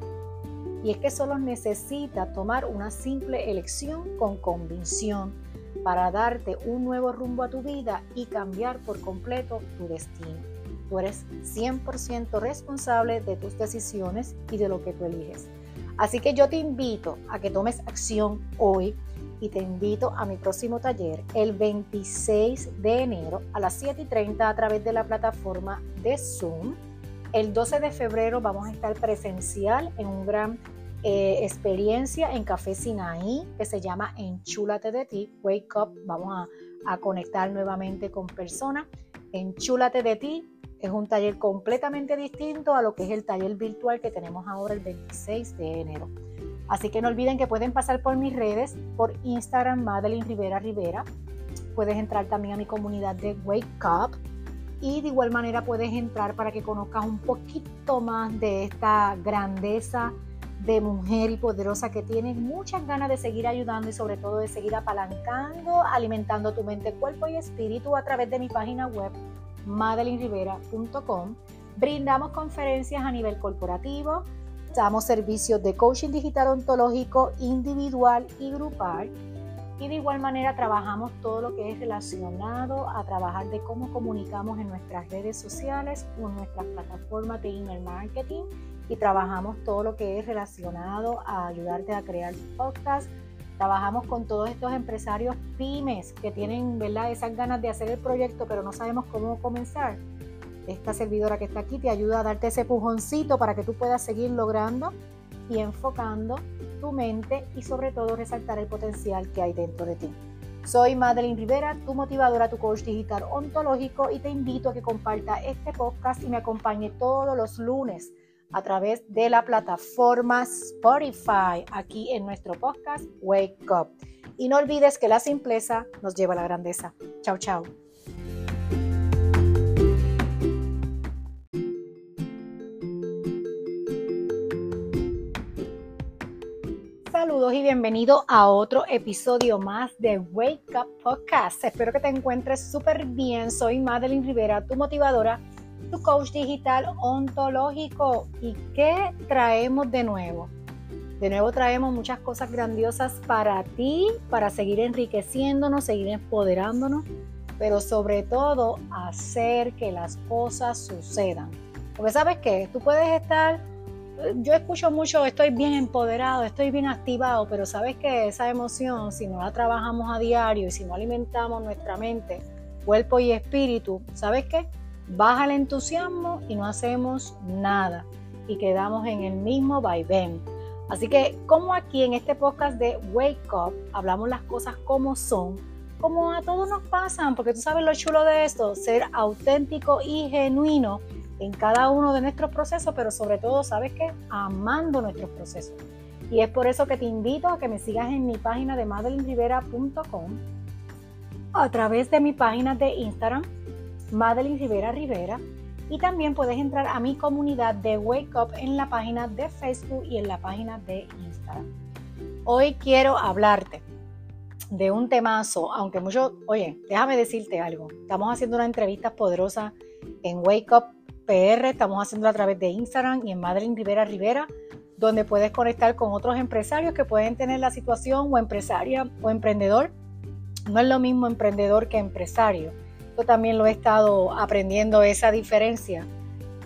Y es que solo necesita tomar una simple elección con convicción para darte un nuevo rumbo a tu vida y cambiar por completo tu destino. Tú eres 100% responsable de tus decisiones y de lo que tú eliges. Así que yo te invito a que tomes acción hoy y te invito a mi próximo taller el 26 de enero a las 7 y 30 a través de la plataforma de Zoom. El 12 de febrero vamos a estar presencial en un gran eh, experiencia en Café Sinaí que se llama Enchúlate de ti, Wake Up. Vamos a, conectar nuevamente con personas. Enchúlate de ti es un taller completamente distinto a lo que es el taller virtual que tenemos ahora el 26 de enero. Así que no olviden que pueden pasar por mis redes, por Instagram, Madeline Rivera Rivera. Puedes entrar también a mi comunidad de Wake Up. Y de igual manera puedes entrar para que conozcas un poquito más de esta grandeza de mujer y poderosa que tiene muchas ganas de seguir ayudando y sobre todo de seguir apalancando, alimentando tu mente, cuerpo y espíritu a través de mi página web madelinrivera.com. Brindamos conferencias a nivel corporativo, damos servicios de coaching digital ontológico individual y grupal. Y de igual manera trabajamos todo lo que es relacionado a trabajar de cómo comunicamos en nuestras redes sociales en nuestras plataformas de email marketing. Y trabajamos todo lo que es relacionado a ayudarte a crear podcast, Trabajamos con todos estos empresarios pymes que tienen ¿verdad? esas ganas de hacer el proyecto, pero no sabemos cómo comenzar. Esta servidora que está aquí te ayuda a darte ese pujoncito para que tú puedas seguir logrando y enfocando tu mente y sobre todo resaltar el potencial que hay dentro de ti. Soy Madeline Rivera, tu motivadora, tu coach digital ontológico y te invito a que comparta este podcast y me acompañe todos los lunes a través de la plataforma Spotify, aquí en nuestro podcast Wake Up. Y no olvides que la simpleza nos lleva a la grandeza. Chao, chao. Saludos y bienvenido a otro episodio más de Wake Up Podcast. Espero que te encuentres súper bien. Soy Madeline Rivera, tu motivadora tu coach digital ontológico. ¿Y qué traemos de nuevo? De nuevo traemos muchas cosas grandiosas para ti, para seguir enriqueciéndonos, seguir empoderándonos, pero sobre todo hacer que las cosas sucedan. Porque sabes qué, tú puedes estar, yo escucho mucho, estoy bien empoderado, estoy bien activado, pero sabes que esa emoción, si no la trabajamos a diario y si no alimentamos nuestra mente, cuerpo y espíritu, ¿sabes qué? Baja el entusiasmo y no hacemos nada y quedamos en el mismo vaivén. Así que como aquí en este podcast de Wake Up hablamos las cosas como son, como a todos nos pasan, porque tú sabes lo chulo de esto, ser auténtico y genuino en cada uno de nuestros procesos, pero sobre todo, ¿sabes qué? Amando nuestros procesos. Y es por eso que te invito a que me sigas en mi página de madelinrivera.com, a través de mi página de Instagram, Madeline Rivera Rivera. Y también puedes entrar a mi comunidad de Wake Up en la página de Facebook y en la página de Instagram. Hoy quiero hablarte de un temazo, aunque mucho, oye, déjame decirte algo. Estamos haciendo una entrevista poderosa en Wake Up PR, estamos haciendo a través de Instagram y en Madeline Rivera Rivera, donde puedes conectar con otros empresarios que pueden tener la situación o empresaria o emprendedor. No es lo mismo emprendedor que empresario también lo he estado aprendiendo esa diferencia,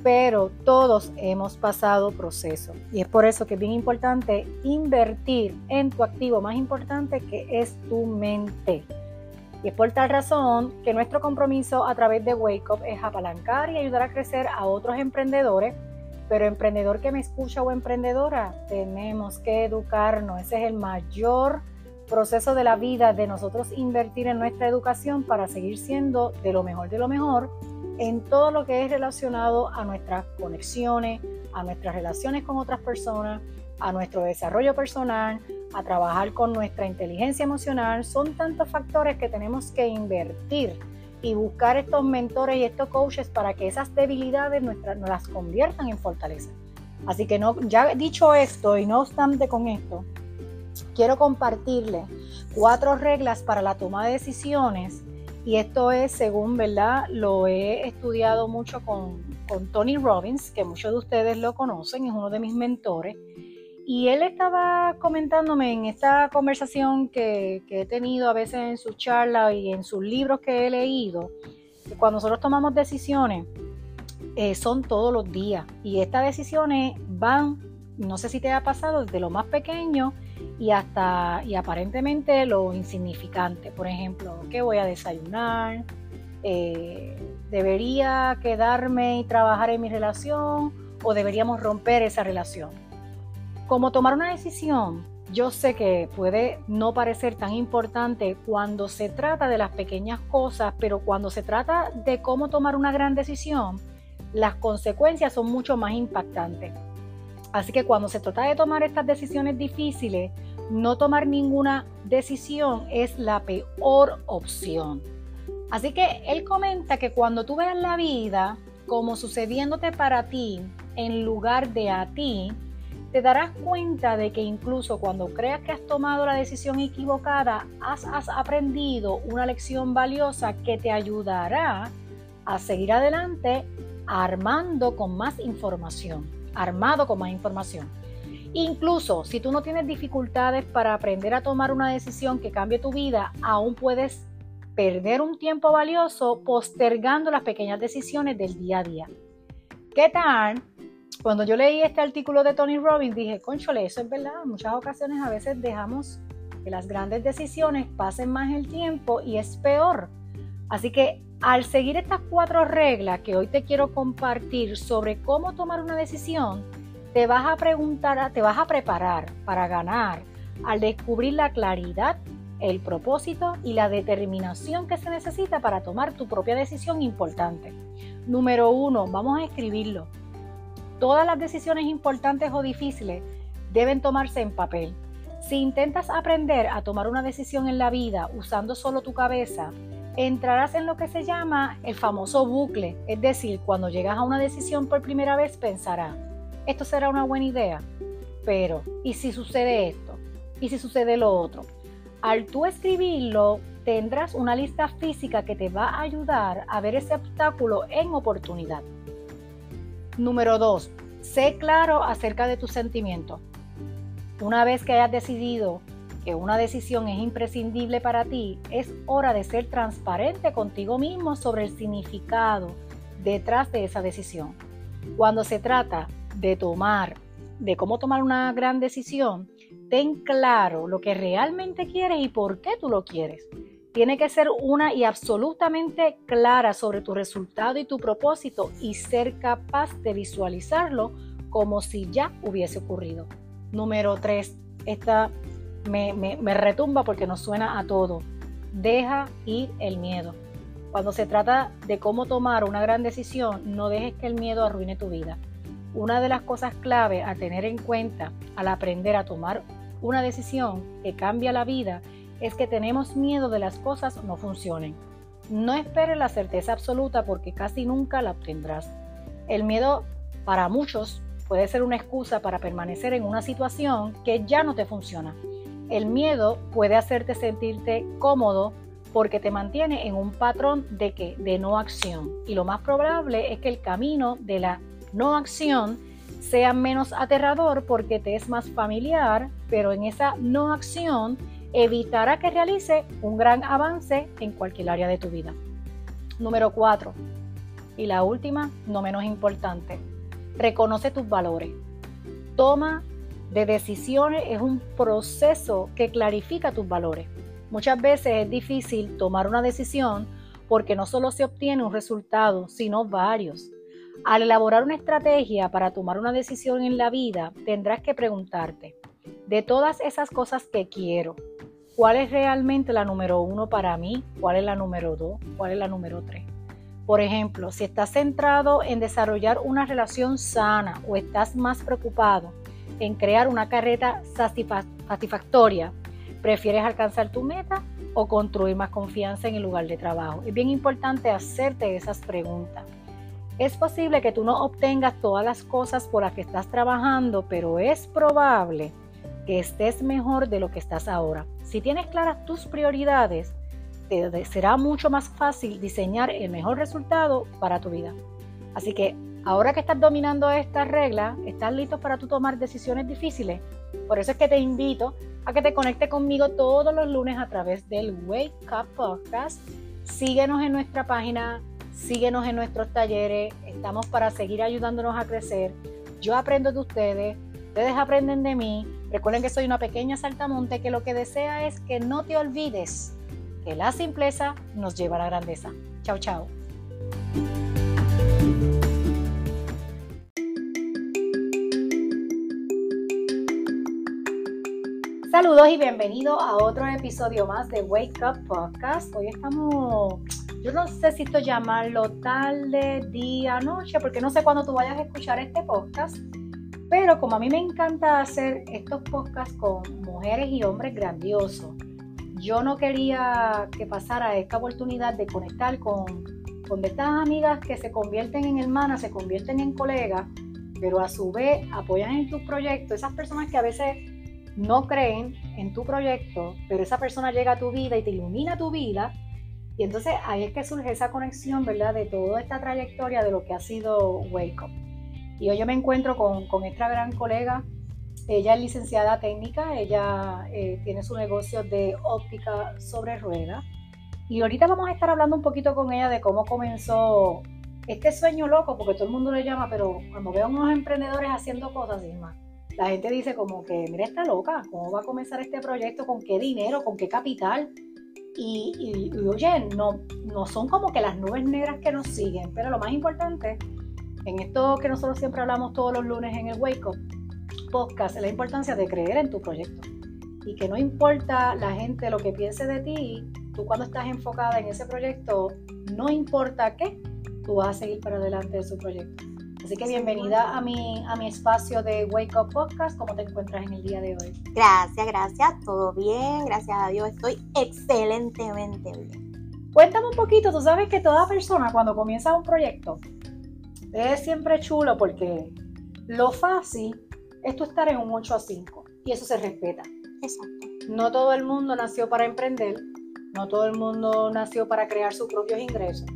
pero todos hemos pasado proceso y es por eso que es bien importante invertir en tu activo más importante que es tu mente. Y es por tal razón que nuestro compromiso a través de Wake Up es apalancar y ayudar a crecer a otros emprendedores. Pero emprendedor que me escucha o emprendedora, tenemos que educarnos. Ese es el mayor proceso de la vida de nosotros invertir en nuestra educación para seguir siendo de lo mejor de lo mejor en todo lo que es relacionado a nuestras conexiones, a nuestras relaciones con otras personas, a nuestro desarrollo personal, a trabajar con nuestra inteligencia emocional. Son tantos factores que tenemos que invertir y buscar estos mentores y estos coaches para que esas debilidades nuestras, nos las conviertan en fortaleza. Así que no, ya dicho esto y no obstante con esto, quiero compartirle cuatro reglas para la toma de decisiones y esto es según, ¿verdad? Lo he estudiado mucho con, Tony Robbins, que muchos de ustedes lo conocen, es uno de mis mentores. Y él estaba comentándome en esta conversación que, he tenido a veces en su charla y en sus libros que he leído, que cuando nosotros tomamos decisiones, eh, son todos los días. Y estas decisiones van, no sé si te ha pasado, desde lo más pequeño y hasta y aparentemente lo insignificante. Por ejemplo, ¿qué voy a desayunar? Eh, ¿Debería quedarme y trabajar en mi relación o deberíamos romper esa relación? Como tomar una decisión, yo sé que puede no parecer tan importante cuando se trata de las pequeñas cosas, pero cuando se trata de cómo tomar una gran decisión, las consecuencias son mucho más impactantes. Así que cuando se trata de tomar estas decisiones difíciles, no tomar ninguna decisión es la peor opción. Así que él comenta que cuando tú veas la vida como sucediéndote para ti en lugar de a ti, te darás cuenta de que incluso cuando creas que has tomado la decisión equivocada, has, has aprendido una lección valiosa que te ayudará a seguir adelante armando con más información, armado con más información. Incluso si tú no tienes dificultades para aprender a tomar una decisión que cambie tu vida, aún puedes perder un tiempo valioso postergando las pequeñas decisiones del día a día. ¿Qué tal? Cuando yo leí este artículo de Tony Robbins dije, conchole, eso es verdad, en muchas ocasiones a veces dejamos que las grandes decisiones pasen más el tiempo y es peor. Así que al seguir estas cuatro reglas que hoy te quiero compartir sobre cómo tomar una decisión, te vas a preguntar, te vas a preparar para ganar al descubrir la claridad, el propósito y la determinación que se necesita para tomar tu propia decisión importante. Número uno, vamos a escribirlo. Todas las decisiones importantes o difíciles deben tomarse en papel. Si intentas aprender a tomar una decisión en la vida usando solo tu cabeza, entrarás en lo que se llama el famoso bucle, es decir, cuando llegas a una decisión por primera vez pensarás, esto será una buena idea, pero ¿y si sucede esto? ¿Y si sucede lo otro? Al tú escribirlo, tendrás una lista física que te va a ayudar a ver ese obstáculo en oportunidad. Número 2. Sé claro acerca de tus sentimientos. Una vez que hayas decidido que una decisión es imprescindible para ti, es hora de ser transparente contigo mismo sobre el significado detrás de esa decisión. Cuando se trata de tomar, de cómo tomar una gran decisión, ten claro lo que realmente quieres y por qué tú lo quieres. Tiene que ser una y absolutamente clara sobre tu resultado y tu propósito y ser capaz de visualizarlo como si ya hubiese ocurrido. Número 3. Esta me, retumba porque nos suena a todo. Deja ir el miedo. Cuando se trata de cómo tomar una gran decisión, no dejes que el miedo arruine tu vida. Una de las cosas clave a tener en cuenta al aprender a tomar una decisión que cambia la vida es que tenemos miedo de las cosas no funcionen. No esperes la certeza absoluta porque casi nunca la obtendrás. El miedo para muchos puede ser una excusa para permanecer en una situación que ya no te funciona. El miedo puede hacerte sentirte cómodo porque te mantiene en un patrón de que de no acción y lo más probable es que el camino de la no acción sea menos aterrador porque te es más familiar, pero en esa no acción evitará que realice un gran avance en cualquier área de tu vida. Número 4. Y la última, no menos importante, reconoce tus valores. Toma de decisiones es un proceso que clarifica tus valores. Muchas veces es difícil tomar una decisión porque no solo se obtiene un resultado, sino varios. Al elaborar una estrategia para tomar una decisión en la vida, tendrás que preguntarte, de todas esas cosas que quiero, ¿cuál es realmente la número uno para mí? ¿Cuál es la número dos? ¿Cuál es la número tres? Por ejemplo, si estás centrado en desarrollar una relación sana o estás más preocupado en crear una carreta satisfactoria? ¿Prefieres alcanzar tu meta o construir más confianza en el lugar de trabajo? Es bien importante hacerte esas preguntas. Es posible que tú no obtengas todas las cosas por las que estás trabajando, pero es probable que estés mejor de lo que estás ahora. Si tienes claras tus prioridades, te será mucho más fácil diseñar el mejor resultado para tu vida. Así que Ahora que estás dominando esta regla, estás listo para tú tomar decisiones difíciles. Por eso es que te invito a que te conectes conmigo todos los lunes a través del Wake Up Podcast. Síguenos en nuestra página, síguenos en nuestros talleres. Estamos para seguir ayudándonos a crecer. Yo aprendo de ustedes, ustedes aprenden de mí Recuerden que soy una pequeña saltamonte que lo que desea es que no te olvides que la simpleza nos lleva a la grandeza. Chao, chao. Saludos y bienvenido a otro episodio más de Wake Up Podcast. Hoy estamos, yo no sé si esto llamarlo tarde, día, noche, porque no sé cuándo tú vayas a escuchar este podcast, pero como a mí me encanta hacer estos podcasts con mujeres y hombres grandiosos, yo no quería que pasara esta oportunidad de conectar con, con estas amigas que se convierten en hermanas, se convierten en colegas, pero a su vez apoyan en tus proyectos, esas personas que a veces no creen en tu proyecto, pero esa persona llega a tu vida y te ilumina tu vida. Y entonces ahí es que surge esa conexión, ¿verdad? De toda esta trayectoria de lo que ha sido Wake Up. Y hoy yo me encuentro con, con esta gran colega. Ella es licenciada técnica, ella eh, tiene su negocio de óptica sobre ruedas. Y ahorita vamos a estar hablando un poquito con ella de cómo comenzó este sueño loco, porque todo el mundo le llama, pero cuando veo a unos emprendedores haciendo cosas, y más, la gente dice como que, mira, está loca, ¿cómo va a comenzar este proyecto? ¿Con qué dinero? ¿Con qué capital? Y, oye, no, no son como que las nubes negras que nos siguen, pero lo más importante, en esto que nosotros siempre hablamos todos los lunes en el Wake Up Podcast, es la importancia de creer en tu proyecto. Y que no importa la gente lo que piense de ti, tú cuando estás enfocada en ese proyecto, no importa qué, tú vas a seguir para adelante de su proyecto. Así que bienvenida a mi, a mi espacio de Wake Up Podcast. ¿Cómo te encuentras en el día de hoy? Gracias, gracias. Todo bien. Gracias a Dios. Estoy excelentemente bien. Cuéntame un poquito. Tú sabes que toda persona cuando comienza un proyecto es siempre chulo porque lo fácil es tú estar en un 8 a 5 y eso se respeta. Exacto. No todo el mundo nació para emprender. No todo el mundo nació para crear sus propios ingresos.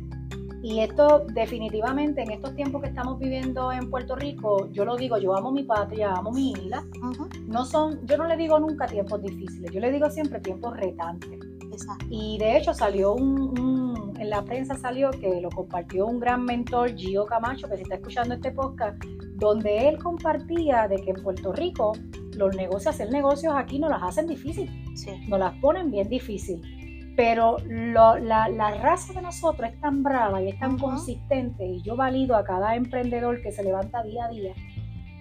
Y esto definitivamente en estos tiempos que estamos viviendo en Puerto Rico, yo lo digo, yo amo mi patria, amo mi isla. No son, yo no le digo nunca tiempos difíciles, yo le digo siempre tiempos retantes. Y de hecho salió un, en la prensa salió que lo compartió un gran mentor, Gio Camacho, que se está escuchando este podcast, donde él compartía de que en Puerto Rico los negocios, hacer negocios aquí no las hacen difícil, sí. nos las ponen bien difícil pero la, raza de nosotros es tan brava y es tan consistente y yo valido a cada emprendedor que se levanta día a día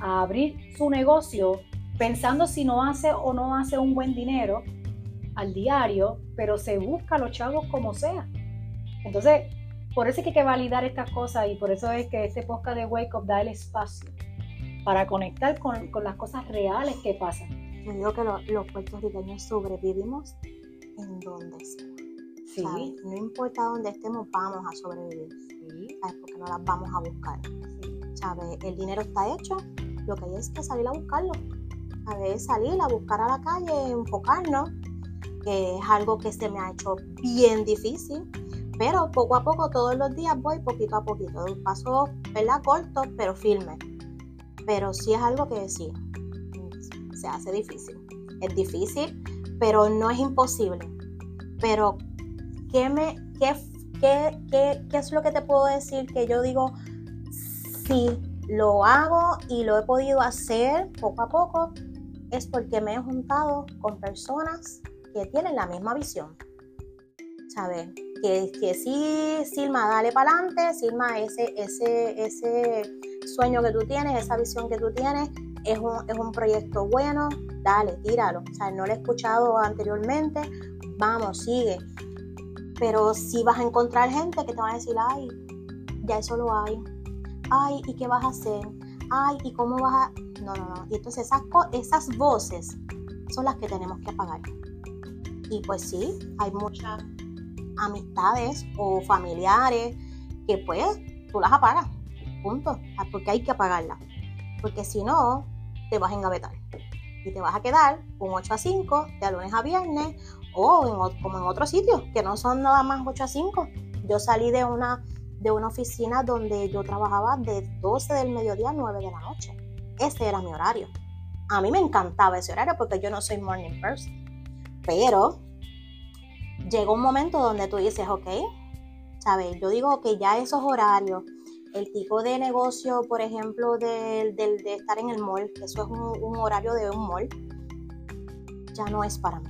a abrir su negocio pensando si no hace o no hace un buen dinero al diario, pero se busca a los chavos como sea. Entonces, por eso es que hay que validar estas cosas y por eso es que este podcast de Wake Up da el espacio para conectar con, las cosas reales que pasan. Yo digo que los puertorriqueños sobrevivimos en donde sea. Sí. No importa dónde estemos, vamos a sobrevivir. Sí. ¿Sabes? Porque no las vamos a buscar. ¿Sabes? El dinero está hecho, lo que hay es que salir a buscarlo. A ver, salir a buscar a la calle, enfocarnos, que es algo que se me ha hecho bien difícil. Pero poco a poco, todos los días voy poquito a poquito. Paso, ¿verdad? Corto, pero firme. Pero sí es algo que sí, se hace difícil. Es difícil, pero no es imposible. Pero, ¿qué, me, qué, qué, qué, es lo que te puedo decir? Que yo digo, si lo hago y lo he podido hacer poco a poco, es porque me he juntado con personas que tienen la misma visión. ¿Sabes? Que, que sí, Silma, dale para adelante, Silma, ese, ese, ese sueño que tú tienes, esa visión que tú tienes, es un, es un proyecto bueno, dale, tíralo. O sea, no lo he escuchado anteriormente, vamos, sigue. Pero si vas a encontrar gente que te va a decir, ay, ya eso lo hay. Ay, ¿y qué vas a hacer? Ay, ¿y cómo vas a...? No, no, no. Y entonces esas, esas voces son las que tenemos que apagar. Y pues sí, hay muchas amistades o familiares que pues tú las apagas. Punto. Porque hay que apagarlas. Porque si no, te vas a engavetar. Y te vas a quedar un 8 a 5 de lunes a viernes o en, como en otros sitios, que no son nada más 8 a 5. Yo salí de una, de una oficina donde yo trabajaba de 12 del mediodía a 9 de la noche. Ese era mi horario. A mí me encantaba ese horario porque yo no soy morning person. Pero llegó un momento donde tú dices, ok, ¿sabes? Yo digo que ya esos horarios el tipo de negocio, por ejemplo, de, de, estar en el mall, que eso es un, horario de un mall, ya no es para mí.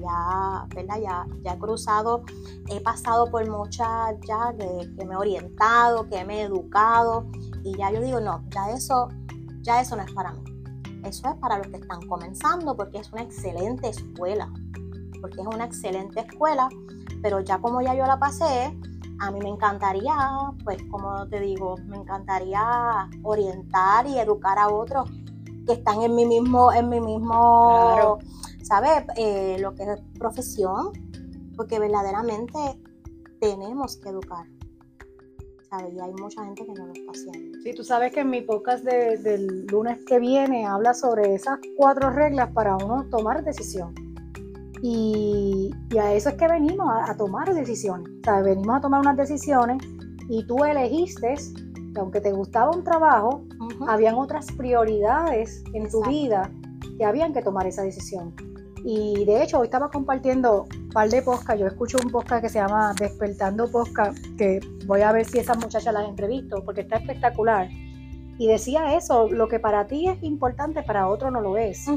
Ya, ¿verdad? Ya, ya he cruzado, he pasado por muchas ya que, que me he orientado, que me he educado y ya yo digo, no, ya eso, ya eso no es para mí. Eso es para los que están comenzando porque es una excelente escuela. Porque es una excelente escuela, pero ya como ya yo la pasé, a mí me encantaría, pues como te digo, me encantaría orientar y educar a otros que están en mi mismo, en mi mismo, ¿sabes? Eh, lo que es profesión, porque verdaderamente tenemos que educar. ¿sabes? Y hay mucha gente que no lo está haciendo. Sí, tú sabes que en mi podcast del lunes que viene habla sobre esas cuatro reglas para uno tomar decisión. Y, a eso es que venimos, a, tomar decisiones. O sea, venimos a tomar unas decisiones y tú elegiste que aunque te gustaba un trabajo, habían otras prioridades en tu vida que habían que tomar esa decisión. Y de hecho, hoy estaba compartiendo un par de podcast. Yo escucho un podcast que se llama Despertando Podcast, que voy a ver si esas muchachas las entrevisto, porque está espectacular. Y decía eso, lo que para ti es importante, para otro no lo es.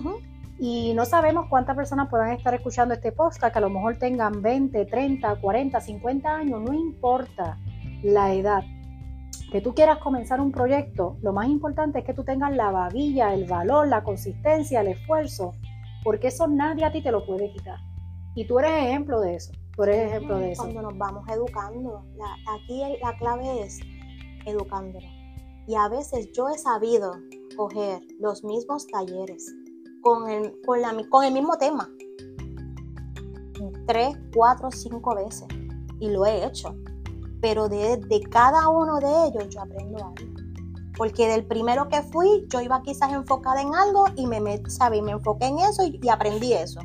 Y no sabemos cuántas personas puedan estar escuchando este podcast, que a lo mejor tengan 20, 30, 40, 50 años, no importa la edad. Que tú quieras comenzar un proyecto, lo más importante es que tú tengas la babilla, el valor, la consistencia, el esfuerzo, porque eso nadie a ti te lo puede quitar. Y tú eres ejemplo de eso, tú eres ejemplo de eso. Cuando nos vamos educando, aquí la clave es educándonos. Y a veces yo he sabido coger los mismos talleres con el, con, la, con el mismo tema. Tres, cuatro, cinco veces. Y lo he hecho. Pero de, cada uno de ellos yo aprendo algo. Porque del primero que fui, yo iba quizás enfocada en algo y me, me, me enfoqué en eso y, aprendí eso.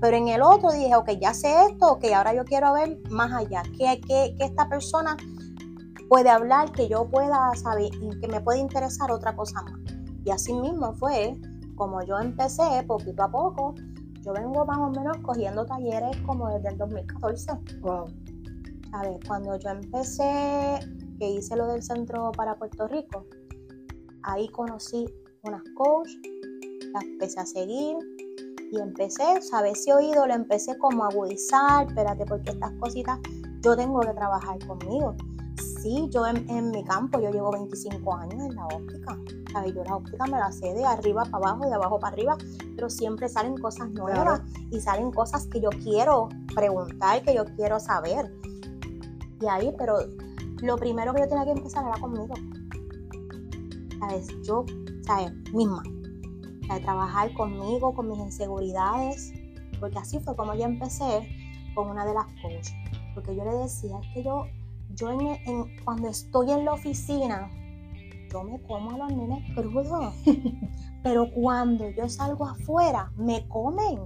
Pero en el otro dije, ok, ya sé esto, ok, ahora yo quiero ver más allá. ¿Qué, qué, qué esta persona puede hablar que yo pueda saber que me puede interesar otra cosa más? Y así mismo fue como yo empecé poquito a poco, yo vengo más o menos cogiendo talleres como desde el 2014. Wow. ¿Sabes? Cuando yo empecé, que hice lo del centro para Puerto Rico, ahí conocí unas coach, las empecé a seguir y empecé, ¿sabes? Si oído, lo empecé como a agudizar, espérate, porque estas cositas yo tengo que trabajar conmigo sí, yo en, mi campo, yo llevo 25 años en la óptica. Yo la óptica me la sé de arriba para abajo, de abajo para arriba, pero siempre salen cosas nuevas y salen cosas que yo quiero preguntar, que yo quiero saber. Y ahí, pero lo primero que yo tenía que empezar era conmigo. ¿Sabes? Yo, ¿sabes? Misma. ¿sabes? Trabajar conmigo, con mis inseguridades, porque así fue como yo empecé con una de las coaches. Porque yo le decía, es que yo yo en, cuando estoy en la oficina, yo me como a los nenes crudos. Pero cuando yo salgo afuera, me comen.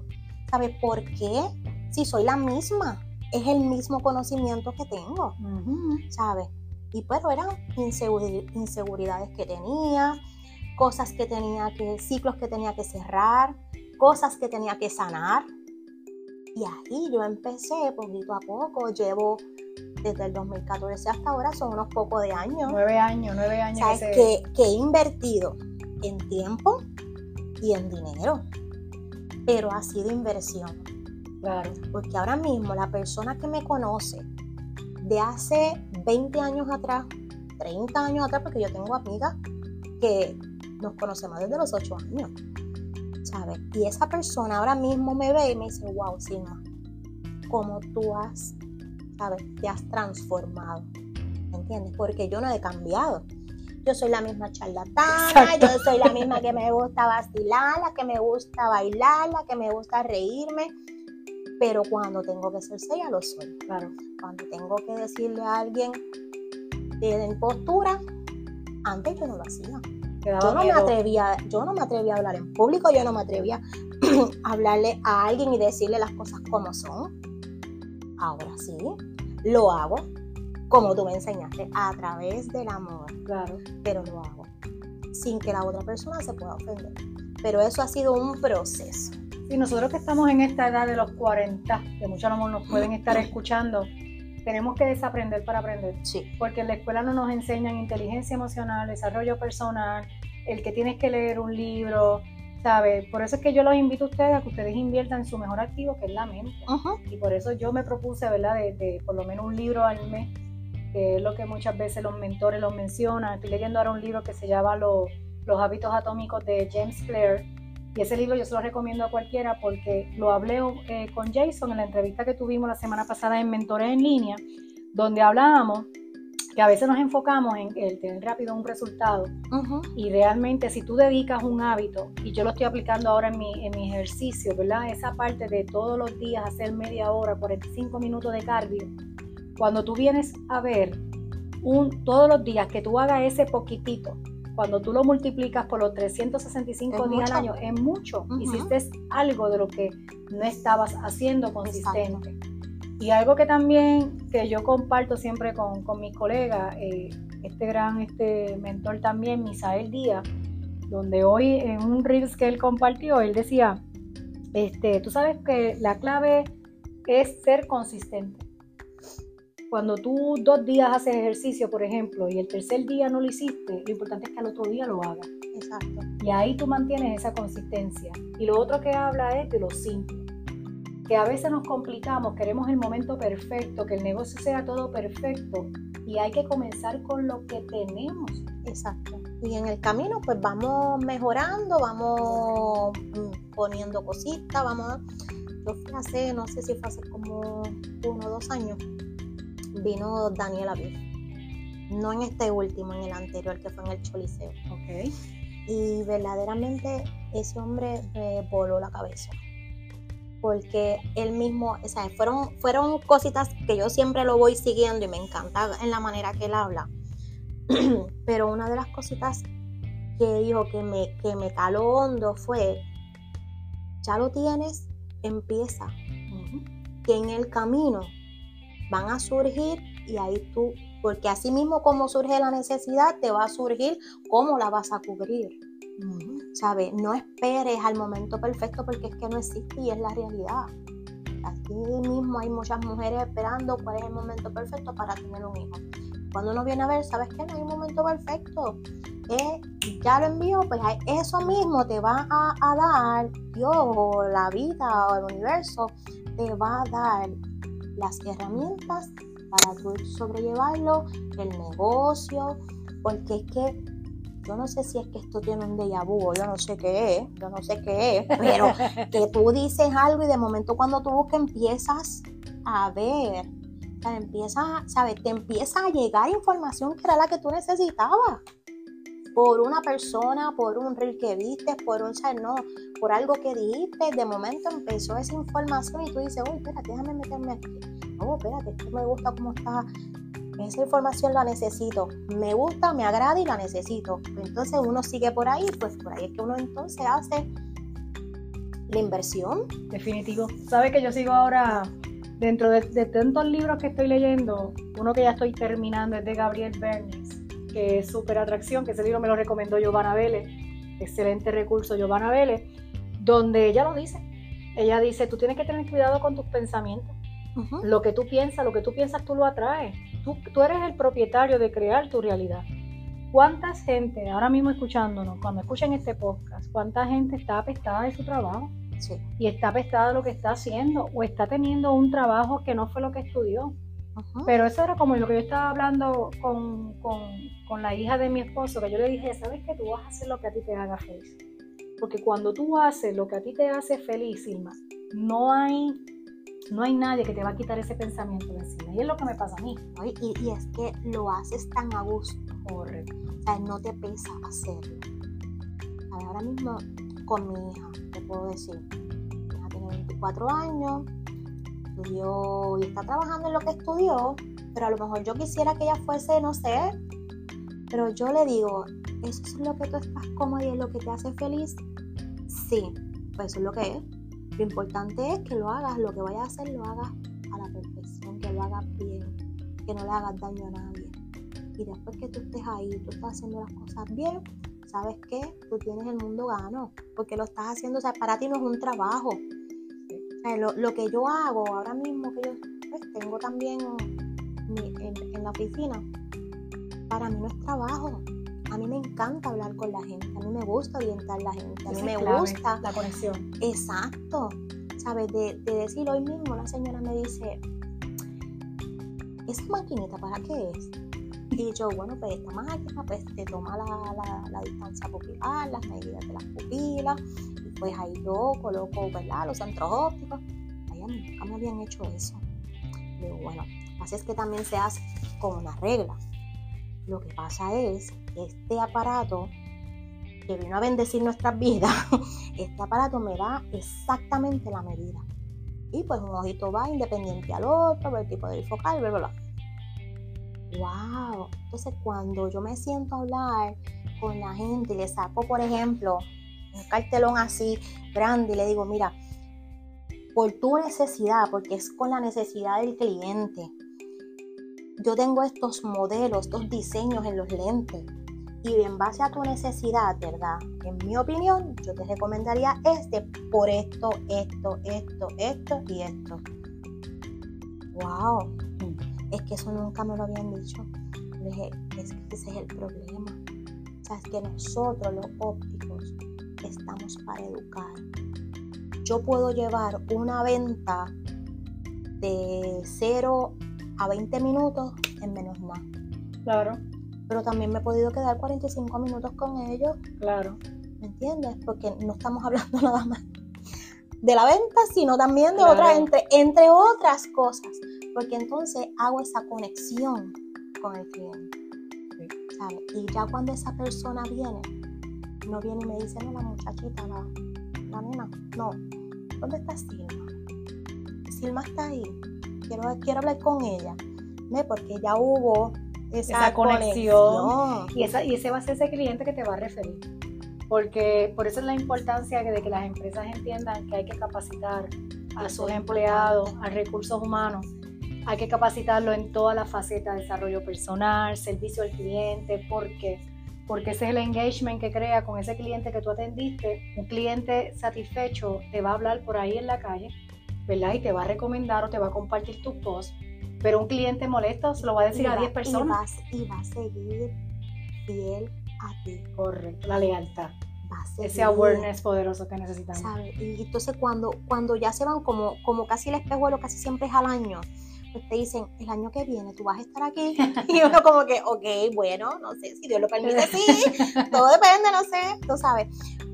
¿Sabes por qué? Si soy la misma, es el mismo conocimiento que tengo. ¿Sabes? Y pero eran inseguridades que tenía, cosas que tenía que, ciclos que tenía que cerrar, cosas que tenía que sanar. Y ahí yo empecé poquito a poco, llevo desde el 2014 hasta ahora son unos pocos de años. Nueve años, nueve años. ¿Sabes? Que, que he invertido en tiempo y en dinero, pero ha sido inversión. Claro. Porque ahora mismo la persona que me conoce de hace 20 años atrás, 30 años atrás, porque yo tengo amigas que nos conocemos desde los 8 años, ¿sabes? Y esa persona ahora mismo me ve y me dice, wow, Silma, ¿cómo tú has ¿sabes? Te has transformado, ¿entiendes? Porque yo no he cambiado. Yo soy la misma charlatana, yo soy la misma que me gusta vacilar, la que me gusta bailar, la que me gusta reírme. Pero cuando tengo que ser seria, lo soy. Claro. Cuando tengo que decirle a alguien de impostura, antes yo no lo hacía. Yo no, me atrevía, yo no me atrevía a hablar en público, yo no me atrevía a hablarle a alguien y decirle las cosas como son. Ahora sí, lo hago como tú me enseñaste, a través del amor. Claro. Pero lo hago sin que la otra persona se pueda ofender. Pero eso ha sido un proceso. Y nosotros que estamos en esta edad de los 40, que muchos no nos pueden estar escuchando, tenemos que desaprender para aprender. Sí. Porque en la escuela no nos enseñan inteligencia emocional, desarrollo personal, el que tienes que leer un libro, ¿Sabes? Por eso es que yo los invito a ustedes a que ustedes inviertan en su mejor activo, que es la mente. Y por eso yo me propuse, ¿verdad?, de, por lo menos un libro al mes, que es lo que muchas veces los mentores los mencionan. Estoy leyendo ahora un libro que se llama Los, los hábitos atómicos de James Clear. Y ese libro yo se lo recomiendo a cualquiera porque lo hablé eh, con Jason en la entrevista que tuvimos la semana pasada en Mentores en Línea, donde hablábamos que a veces nos enfocamos en el tener rápido un resultado y realmente si tú dedicas un hábito, y yo lo estoy aplicando ahora en mi, en mi ejercicio, ¿verdad? Esa parte de todos los días hacer media hora, 45 minutos de cardio, cuando tú vienes a ver un, todos los días que tú hagas ese poquitito, cuando tú lo multiplicas por los 365 días al año, es mucho. Hiciste algo de lo que no estabas haciendo consistente. Y algo que también que yo comparto siempre con, con mis colegas, eh, este gran este mentor también, Misael Díaz, donde hoy en un Reels que él compartió, él decía, este, tú sabes que la clave es ser consistente. Cuando tú dos días haces ejercicio, por ejemplo, y el tercer día no lo hiciste, lo importante es que al otro día lo hagas. Exacto. Y ahí tú mantienes esa consistencia. Y lo otro que habla es de lo simple que a veces nos complicamos, queremos el momento perfecto, que el negocio sea todo perfecto y hay que comenzar con lo que tenemos. Exacto. Y en el camino pues vamos mejorando, vamos mm, poniendo cositas, vamos... Yo fui hace, no sé si fue hace como uno o dos años, vino Daniel Aviv. No en este último, en el anterior que fue en el Choliseo. Ok. Y verdaderamente ese hombre me voló la cabeza porque él mismo, o sea, fueron, fueron cositas que yo siempre lo voy siguiendo y me encanta en la manera que él habla. Pero una de las cositas que dijo que me, que me caló hondo fue, ya lo tienes, empieza. Que en el camino van a surgir y ahí tú, porque así mismo como surge la necesidad, te va a surgir cómo la vas a cubrir. No esperes al momento perfecto porque es que no existe y es la realidad. Aquí mismo hay muchas mujeres esperando cuál es el momento perfecto para tener un hijo. Cuando uno viene a ver, ¿sabes qué? No hay un momento perfecto. Eh, ya lo envío, pues eso mismo te va a, a dar Dios o la vida o el universo, te va a dar las herramientas para tú sobrellevarlo, el negocio, porque es que yo no sé si es que esto tiene un déjà vu, yo no sé qué es, yo no sé qué es, pero que tú dices algo y de momento cuando tú buscas empiezas a ver, o sea, empiezas, ¿sabes? Te empieza a llegar información que era la que tú necesitabas. Por una persona, por un reel que viste, por un, ¿sabes? No, por algo que dijiste, de momento empezó esa información y tú dices, uy, espérate, déjame meterme aquí. Oh, espérate, esto me gusta cómo está esa información la necesito, me gusta, me agrada y la necesito. Entonces uno sigue por ahí, pues por ahí es que uno entonces hace la inversión. Definitivo. Sabe que yo sigo ahora, dentro de, tantos libros que estoy leyendo, uno que ya estoy terminando es de Gabriel Bernis, que es Super Atracción, que ese libro me lo recomendó Giovanna Vélez, excelente recurso Giovanna Vélez, donde ella lo dice. Ella dice, tú tienes que tener cuidado con tus pensamientos. Lo que tú piensas, lo que tú piensas, tú lo atraes. Tú, eres el propietario de crear tu realidad. ¿Cuánta gente, ahora mismo escuchándonos, cuando escuchan este podcast, cuánta gente está apestada de su trabajo? Sí. Y está apestada de lo que está haciendo o está teniendo un trabajo que no fue lo que estudió. Pero eso era como lo que yo estaba hablando con, con, la hija de mi esposo, que yo le dije, ¿sabes que Tú vas a hacer lo que a ti te haga feliz. Porque cuando tú haces lo que a ti te hace feliz, Silma, no hay no hay nadie que te va a quitar ese pensamiento de encima. Y es lo que me pasa a mí. Y, es que lo haces tan a gusto. Correcto. O sea, no te pesa hacerlo. ahora mismo con mi hija, te puedo decir, mi hija tiene 24 años, estudió y está trabajando en lo que estudió, pero a lo mejor yo quisiera que ella fuese, no sé, pero yo le digo, ¿eso es lo que tú estás cómodo y es lo que te hace feliz? Sí, pues eso es lo que es lo importante es que lo hagas, lo que vayas a hacer, lo hagas a la perfección, que lo hagas bien, que no le hagas daño a nadie. Y después que tú estés ahí, tú estás haciendo las cosas bien, ¿sabes qué? Tú tienes el mundo gano, porque lo estás haciendo, o sea, para ti no es un trabajo. lo, que yo hago ahora mismo, que yo pues, tengo también en, en la oficina, para mí no es trabajo, a mí me encanta hablar con la gente, a mí me gusta orientar a la gente, a mí me gusta la conexión. Exacto, ¿sabes? De, de decir hoy mismo una señora me dice, ¿esa maquinita para qué es? Y yo, bueno, pues esta máquina pues te toma la, la, distancia pupilar, las medidas de las pupilas, y pues ahí yo coloco, ¿verdad? Los centros ópticos. Ay, a mí nunca me habían hecho eso. Digo, bueno, así es que también se hace con una regla. Lo que pasa es este aparato que vino a bendecir nuestras vidas, este aparato me da exactamente la medida. Y pues un ojito va independiente al otro, el tipo de focal, bla, bla, bla wow. Entonces cuando yo me siento a hablar con la gente y le saco, por ejemplo, un cartelón así grande y le digo, mira, por tu necesidad, porque es con la necesidad del cliente, yo tengo estos modelos, estos diseños en los lentes. Y en base a tu necesidad, ¿verdad? En mi opinión, yo te recomendaría este por esto, esto, esto, esto y esto. ¡Wow! es que eso nunca me lo habían dicho. Es que ese es el problema. O sea, es que nosotros los ópticos estamos para educar. Yo puedo llevar una venta de 0 a 20 minutos en menos nada. Claro. Pero también me he podido quedar 45 minutos con ellos. Claro. ¿Me entiendes? Porque no estamos hablando nada más de la venta, sino también de otras, entre, entre otras cosas porque entonces hago esa conexión con el cliente. Y ya cuando esa persona viene, no viene y me dice, no, la muchachita, la, la nena, no, ¿dónde está Silma? Silma está ahí, quiero, quiero hablar con ella, ¿Ve? porque ya hubo esa, conexión, Y, esa, y ese va a ser ese cliente que te va a referir. Porque por eso es la importancia de que las empresas entiendan que hay que capacitar a sus empleados, a recursos humanos, hay que capacitarlo en toda la faceta de desarrollo personal, servicio al cliente, porque porque ese es el engagement que crea con ese cliente que tú atendiste. Un cliente satisfecho te va a hablar por ahí en la calle, ¿verdad? Y te va a recomendar o te va a compartir tus posts. Pero un cliente molesto se lo va a decir a 10 personas. Y va, a seguir fiel a ti. Correcto, la lealtad. Ese awareness poderoso que necesitamos. Y entonces cuando, cuando ya se van como, como casi el espejuelo, casi siempre es al año, pues te dicen, el año que viene tú vas a estar aquí. Y uno como que, ok, bueno, no sé, si Dios lo permite, sí, todo depende, no sé, tú sabes.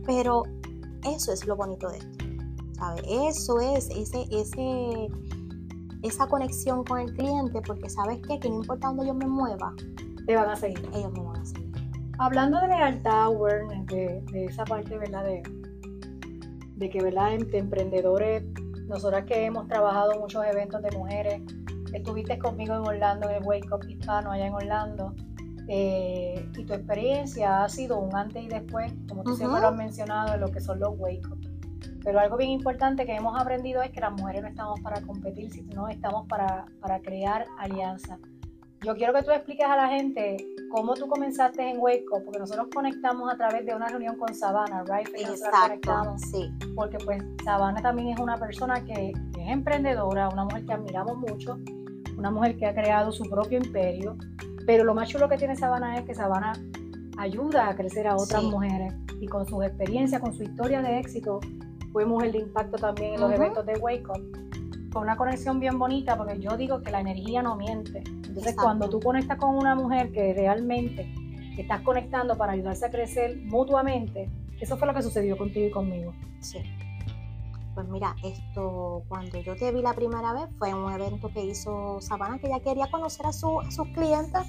Pero eso es lo bonito de esto, ¿sabes? Eso es ese, ese, esa conexión con el cliente, porque sabes qué? que no importa dónde yo me mueva, te van a seguir. Ellos me van a seguir. Hablando de lealtad, awareness, de, de esa parte, ¿verdad? De, de que, ¿verdad? Entre emprendedores, nosotras que hemos trabajado muchos eventos de mujeres, estuviste conmigo en Orlando, en el Wake Up Hispano, allá en Orlando, eh, y tu experiencia ha sido un antes y después, como tú siempre lo has mencionado, en lo que son los Wake Up. Pero algo bien importante que hemos aprendido es que las mujeres no estamos para competir, sino estamos para, para crear alianzas. Yo quiero que tú expliques a la gente cómo tú comenzaste en Wake Up, porque nosotros conectamos a través de una reunión con Sabana, ¿right? Exacto, sí. Porque pues Sabana también es una persona que es emprendedora, una mujer que admiramos mucho, una mujer que ha creado su propio imperio, pero lo más chulo que tiene Sabana es que Sabana ayuda a crecer a otras mujeres y con sus experiencias, con su historia de éxito, fuimos el impacto también en los eventos de Wake Up. Con una conexión bien bonita, porque yo digo que la energía no miente. Entonces, cuando tú conectas con una mujer que realmente estás conectando para ayudarse a crecer mutuamente, eso fue lo que sucedió contigo y conmigo. Sí. Pues mira, esto cuando yo te vi la primera vez fue en un evento que hizo Sabana, que ella quería conocer a, su, sus clientes.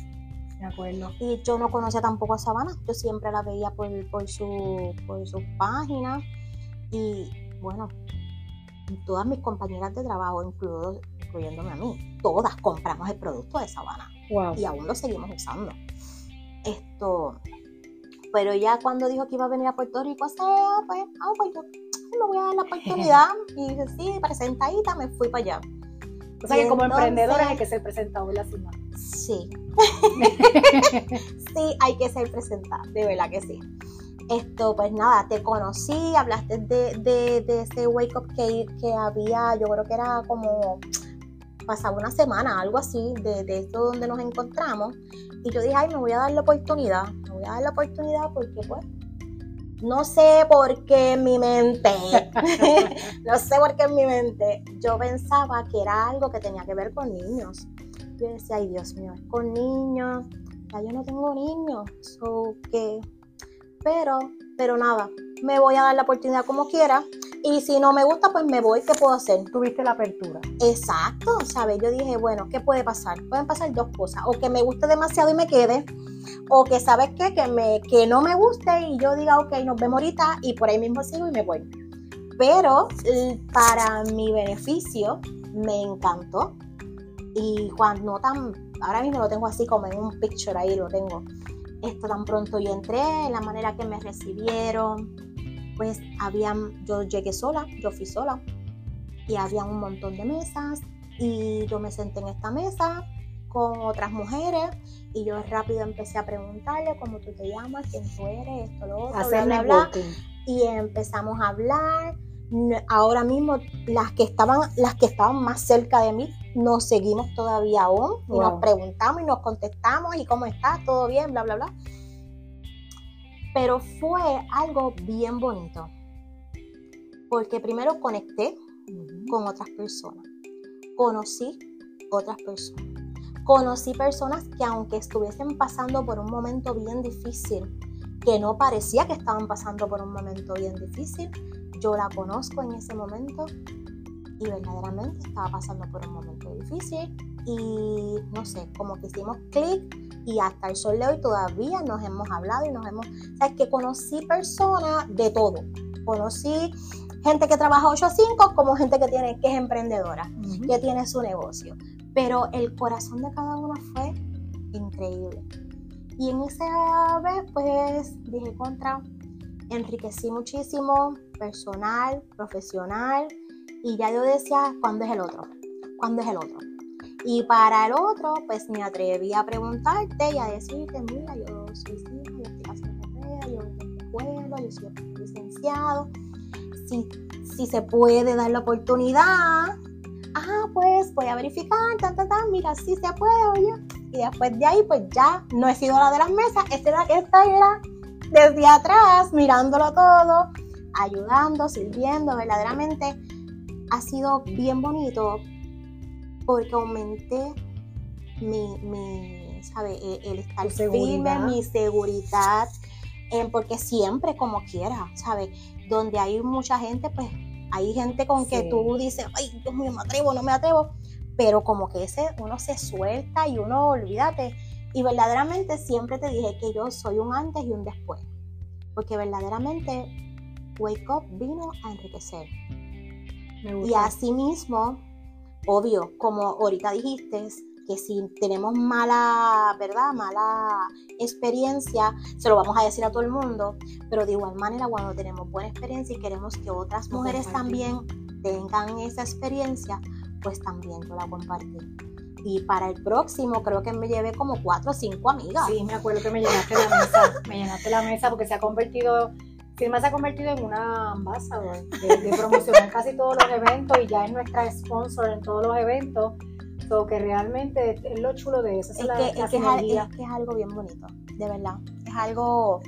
De acuerdo. Y yo no conocía tampoco a Sabana, yo siempre la veía por, por, su, por sus páginas. Y bueno, todas mis compañeras de trabajo, incluyéndome a mí, todas compramos el producto de Sabana. Y aún lo seguimos usando. Esto, pero ya cuando dijo que iba a venir a Puerto Rico, pues, ah, pues yo me voy a dar la oportunidad. y dije, sí, presentadita, me fui para allá. O sea que como emprendedora hay que ser presentado, la cima. Sí. sí, hay que ser presentada, de verdad que sí. Esto, pues nada, te conocí, hablaste de, de, ese wake up que, que había, yo creo que era como pasaba una semana, algo así, de, de esto donde nos encontramos. Y yo dije, ay, me voy a dar la oportunidad, me voy voy a dar la oportunidad porque pues no sé por qué en mi mente, no sé por qué en mi mente, yo pensaba que era algo que tenía que ver con niños. Yo decía, ay Dios mío, es con niños, ya yo no tengo niños, so que, pero, pero nada, me voy a dar la oportunidad como quiera. Y si no me gusta, pues me voy, ¿qué puedo hacer? Tuviste la apertura. Exacto, ¿sabes? Yo dije, bueno, ¿qué puede pasar? Pueden pasar dos cosas, o que me guste demasiado y me quede, o que sabes qué, que, me, que no me guste y yo diga, ok, nos vemos ahorita y por ahí mismo sigo y me voy. Pero para mi beneficio me encantó y cuando tan, ahora mismo lo tengo así como en un picture ahí, lo tengo. Esto tan pronto yo entré, la manera que me recibieron, pues habían, yo llegué sola, yo fui sola. Y había un montón de mesas y yo me senté en esta mesa con otras mujeres y yo rápido empecé a preguntarle cómo tú te llamas, quién tú eres, esto, lo otro, bla, bla, bla, y empezamos a hablar. Ahora mismo las que estaban, las que estaban más cerca de mí, nos seguimos todavía aún y nos preguntamos y nos contestamos y cómo estás, todo bien, bla, bla, bla. Pero fue algo bien bonito, porque primero conecté con otras personas, conocí otras personas Conocí personas que aunque estuviesen pasando por un momento bien difícil, que no parecía que estaban pasando por un momento bien difícil, yo la conozco en ese momento y verdaderamente estaba pasando por un momento difícil y no sé, como que hicimos clic y hasta el sol de hoy todavía nos hemos hablado y nos hemos, o sea, que conocí personas de todo, conocí gente que trabaja 8 a 5 como gente que tiene que es emprendedora, que tiene su negocio. Pero el corazón de cada uno fue increíble. Y en esa vez, pues dije contra, enriquecí muchísimo, personal, profesional, y ya yo decía, ¿cuándo es el otro? ¿Cuándo es el otro? Y para el otro, pues me atreví a preguntarte y a decirte, mira, yo soy yo estoy haciendo carrera, yo de escuela, yo soy licenciado, si, si se puede dar la oportunidad, ah, pues voy a verificar, ta, ta, ta, mira, si se puede, oye. Y después de ahí, pues ya no he sido la de las mesas, esta era que esta era desde atrás, mirándolo todo, ayudando, sirviendo, verdaderamente ha sido bien bonito porque aumenté mi, mi ¿sabe? E, el, estar firme, mi seguridad, porque siempre como quiera, ¿sabes? Donde hay mucha gente, pues hay gente con que tú dices, ay, Dios mío, me atrevo, no me atrevo, pero como que ese uno se suelta y uno, olvídate. Y verdaderamente siempre te dije que yo soy un antes y un después, porque verdaderamente Wake Up vino a enriquecer. Y así mismo, obvio, como ahorita dijiste, que si tenemos mala, ¿verdad? Mala experiencia, se lo vamos a decir a todo el mundo, pero de igual manera cuando tenemos buena experiencia y queremos que otras mujeres también tengan esa experiencia, pues también yo la compartí. Y para el próximo creo que me llevé como cuatro o cinco amigas. Sí, me acuerdo que me llenaste la mesa, me llenaste la mesa porque se ha convertido Firma se ha convertido en una ambassador de, de promocionar casi todos los eventos y ya es nuestra sponsor en todos los eventos que realmente es lo chulo de eso. Es, que, es, que es, algo bien bonito, de verdad. Es algo,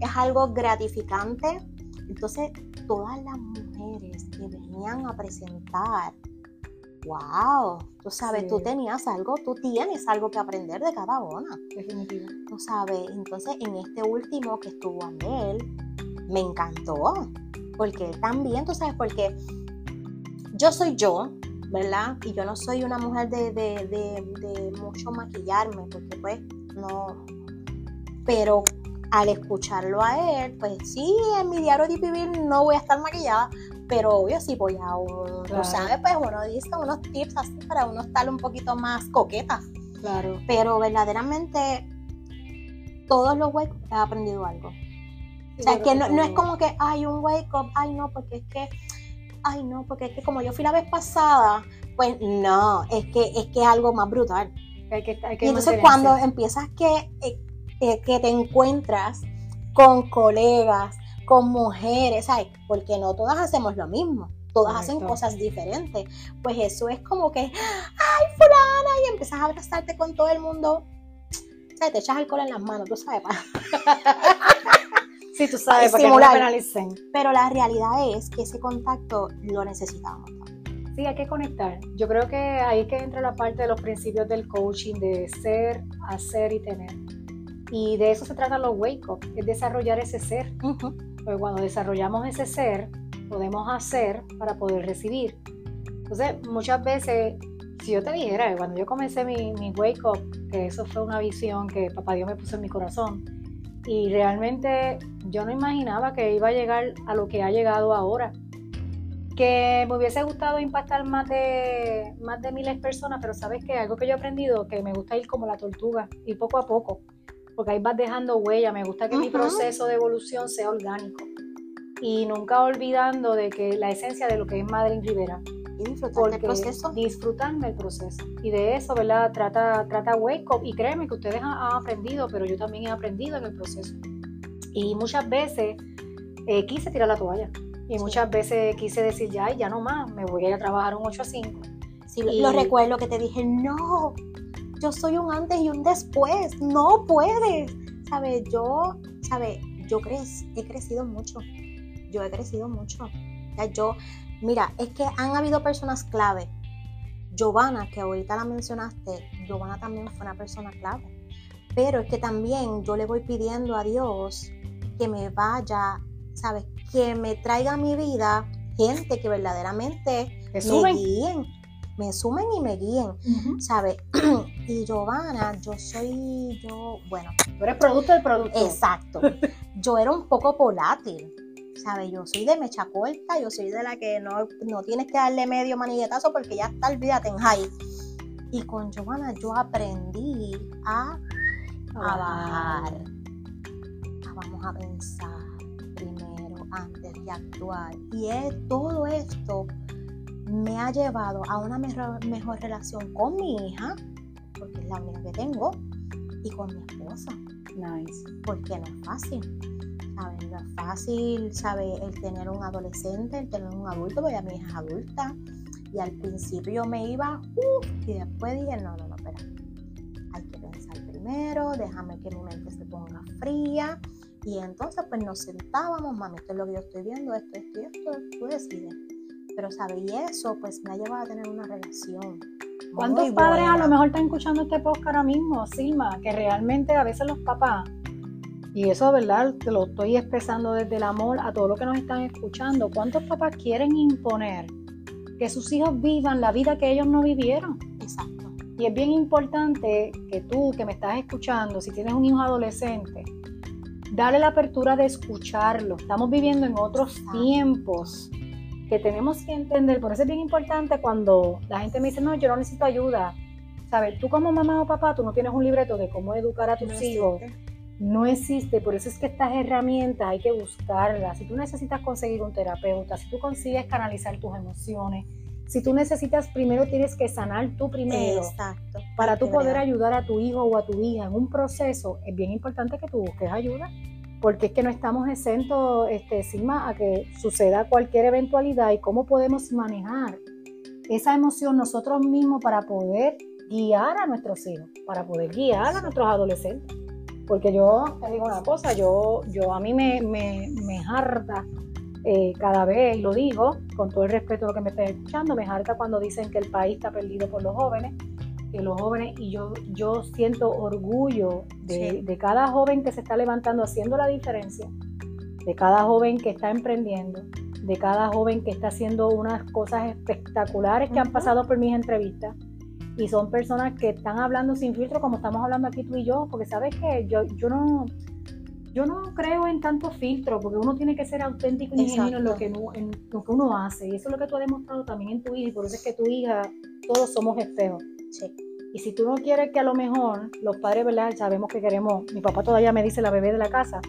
es algo gratificante. Entonces, todas las mujeres que venían a presentar, wow, tú sabes, tú tenías algo, tú tienes algo que aprender de cada una. Definitiva. Tú sabes, entonces en este último que estuvo él, me encantó. Porque él también, tú sabes, porque yo soy yo, ¿verdad? Y yo no soy una mujer de, mucho maquillarme, porque pues no, pero al escucharlo a él, pues sí, en mi diario de vivir no voy a estar maquillada, pero obvio sí voy a, un, sabes, pues uno dice unos tips así para uno estar un poquito más coqueta. Claro. Pero verdaderamente todos los wake he aprendido algo. O sea, que no, no, es como que hay un wake up, ay no, porque es que ay no, porque es que como yo fui la vez pasada, pues no, es que es que algo más brutal. y entonces cuando empiezas que, eh, eh, que te encuentras con colegas, con mujeres, ¿sabes? Porque no todas hacemos lo mismo, todas hacen cosas diferentes. Pues eso es como que, ay, fulana, y empiezas a abrazarte con todo el mundo. ¿sabes? Te echas alcohol en las manos, tú sabes. sí, tú sabes, para que no penalicen. Pero la realidad es que ese contacto lo necesitamos Sí, hay que conectar. Yo creo que ahí que entra la parte de los principios del coaching, de ser, hacer y tener. Y de eso se trata los wake up, es desarrollar ese ser. Porque cuando desarrollamos ese ser, podemos hacer para poder recibir. Entonces, muchas veces, si yo te dijera, cuando yo comencé mi, mi wake up, que eso fue una visión que papá Dios me puso en mi corazón, y realmente yo no imaginaba que iba a llegar a lo que ha llegado ahora. Que me hubiese gustado impactar más de, más de miles de personas, pero sabes que algo que yo he aprendido, que me gusta ir como la tortuga, y poco a poco, porque ahí vas dejando huella, me gusta que mi proceso de evolución sea orgánico y nunca olvidando de que la esencia de lo que es Madre Rivera. Y disfrutar del proceso. Disfrutan del proceso. Y de eso, ¿verdad? Trata, trata Wake Up. Y créeme que ustedes han, aprendido, pero yo también he aprendido en el proceso. Y muchas veces eh, quise tirar la toalla. Y muchas veces quise decir, ya, ya no más, me voy a ir a trabajar un 8 a 5. Sí, lo recuerdo que te dije, no, yo soy un antes y un después, no puedes. ¿Sabes? Yo, ¿sabes? Yo he crecido mucho, yo he crecido mucho. Ya yo, mira, es que han habido personas clave. Giovanna, que ahorita la mencionaste, Giovanna también fue una persona clave. Pero es que también yo le voy pidiendo a Dios que me vaya, ¿sabes? que me traiga a mi vida gente que verdaderamente me, guíen, me sumen y me guíen, ¿sabes? y Giovanna, yo soy, yo, bueno. Tú eres producto del producto. Exacto. yo era un poco volátil, ¿sabes? Yo soy de mecha corta, yo soy de la que no, no tienes que darle medio maniguetazo porque ya está, olvídate en high. Y con Giovanna yo aprendí a, a bajar, a vamos a pensar antes de actuar. Y es, todo esto me ha llevado a una mejor, mejor relación con mi hija, porque es la única que tengo, y con mi esposa. Nice. Porque no es fácil. ¿Sabes? No es fácil, ¿sabes? El tener un adolescente, el tener un adulto, porque a mi hija es adulta. Y al principio me iba, uff, y después dije, no, no, no, espera. Hay que pensar primero, déjame que mi mente se ponga fría y entonces pues nos sentábamos, mami, esto es lo que yo estoy viendo, esto, esto y esto, tú decides. Pero, ¿sabes? Y eso pues me ha llevado a tener una relación. ¿Cuántos padres a lo mejor están escuchando este podcast ahora mismo, Silma? Que realmente a veces los papás, y eso, ¿verdad? Te lo estoy expresando desde el amor a todos los que nos están escuchando. ¿Cuántos papás quieren imponer que sus hijos vivan la vida que ellos no vivieron? Exacto. Y es bien importante que tú que me estás escuchando, si tienes un hijo adolescente, Dale la apertura de escucharlo. Estamos viviendo en otros tiempos que tenemos que entender. Por eso es bien importante cuando la gente me dice, no, yo no necesito ayuda. ¿Sabes? Tú como mamá o papá, tú no tienes un libreto de cómo educar a tus hijos. No existe, por eso es que estas herramientas hay que buscarlas. Si tú necesitas conseguir un terapeuta, si tú consigues canalizar tus emociones, si tú necesitas, primero tienes que sanar tú primero. Exacto. Para tú poder ayudar a tu hijo o a tu hija en un proceso, es bien importante que tú busques ayuda, porque es que no estamos exentos, este, Sigma, a que suceda cualquier eventualidad y cómo podemos manejar esa emoción nosotros mismos para poder guiar a nuestros hijos, para poder guiar a nuestros adolescentes. Porque yo te digo una cosa, yo, yo a mí me, me, me harta eh, cada vez, y lo digo con todo el respeto a lo que me estén escuchando, me harta cuando dicen que el país está perdido por los jóvenes, que los jóvenes, y yo, yo siento orgullo de, de cada joven que se está levantando haciendo la diferencia, de cada joven que está emprendiendo, de cada joven que está haciendo unas cosas espectaculares que han pasado por mis entrevistas. Y son personas que están hablando sin filtro como estamos hablando aquí tú y yo, porque sabes que yo, yo no, yo no creo en tanto filtro, porque uno tiene que ser auténtico y genuino en lo, que uno, en lo que uno hace. Y eso es lo que tú has demostrado también en tu hija, y por eso es que tu hija, todos somos espejos. Sí. Y si tú no quieres que a lo mejor los padres, ¿verdad? Sabemos que queremos, mi papá todavía me dice la bebé de la casa,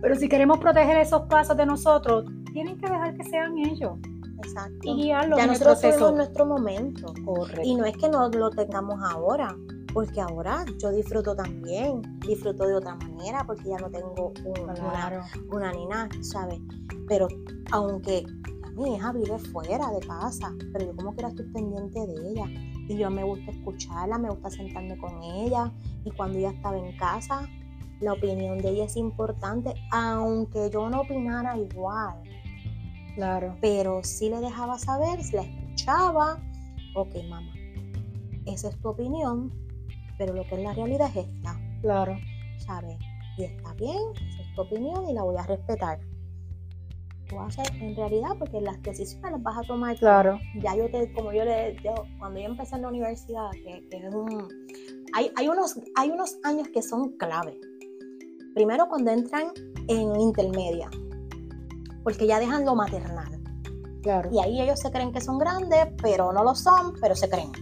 pero si queremos proteger esos pasos de nosotros, tienen que dejar que sean ellos. Exacto. Y guiarlos ya nosotros tenemos nuestro momento. Correcto. Y no es que no lo tengamos ahora, porque ahora yo disfruto también, disfruto de otra manera, porque ya no tengo una, una nena, ¿sabes? Pero aunque mi hija vive fuera de casa, pero yo como quiera estoy pendiente de ella. Y yo me gusta escucharla, me gusta sentarme con ella. Y cuando ella estaba en casa, la opinión de ella es importante, aunque yo no opinara igual. Claro. Pero sí le dejaba saber, si la escuchaba, ok, mamá, esa es tu opinión, pero lo que es la realidad es esta. Claro. ¿Sabes? Y está bien, esa es tu opinión y la voy a respetar. Tú vas a hacer en realidad porque las decisiones las vas a tomar. Claro. Ya yo te, como yo le, yo, cuando yo empecé en la universidad, que, que es un, hay, hay, unos, hay unos años que son clave. Primero cuando entran en intermedia, porque ya dejan lo maternal. Claro. Y ahí ellos se creen que son grandes, pero no lo son, pero se creen.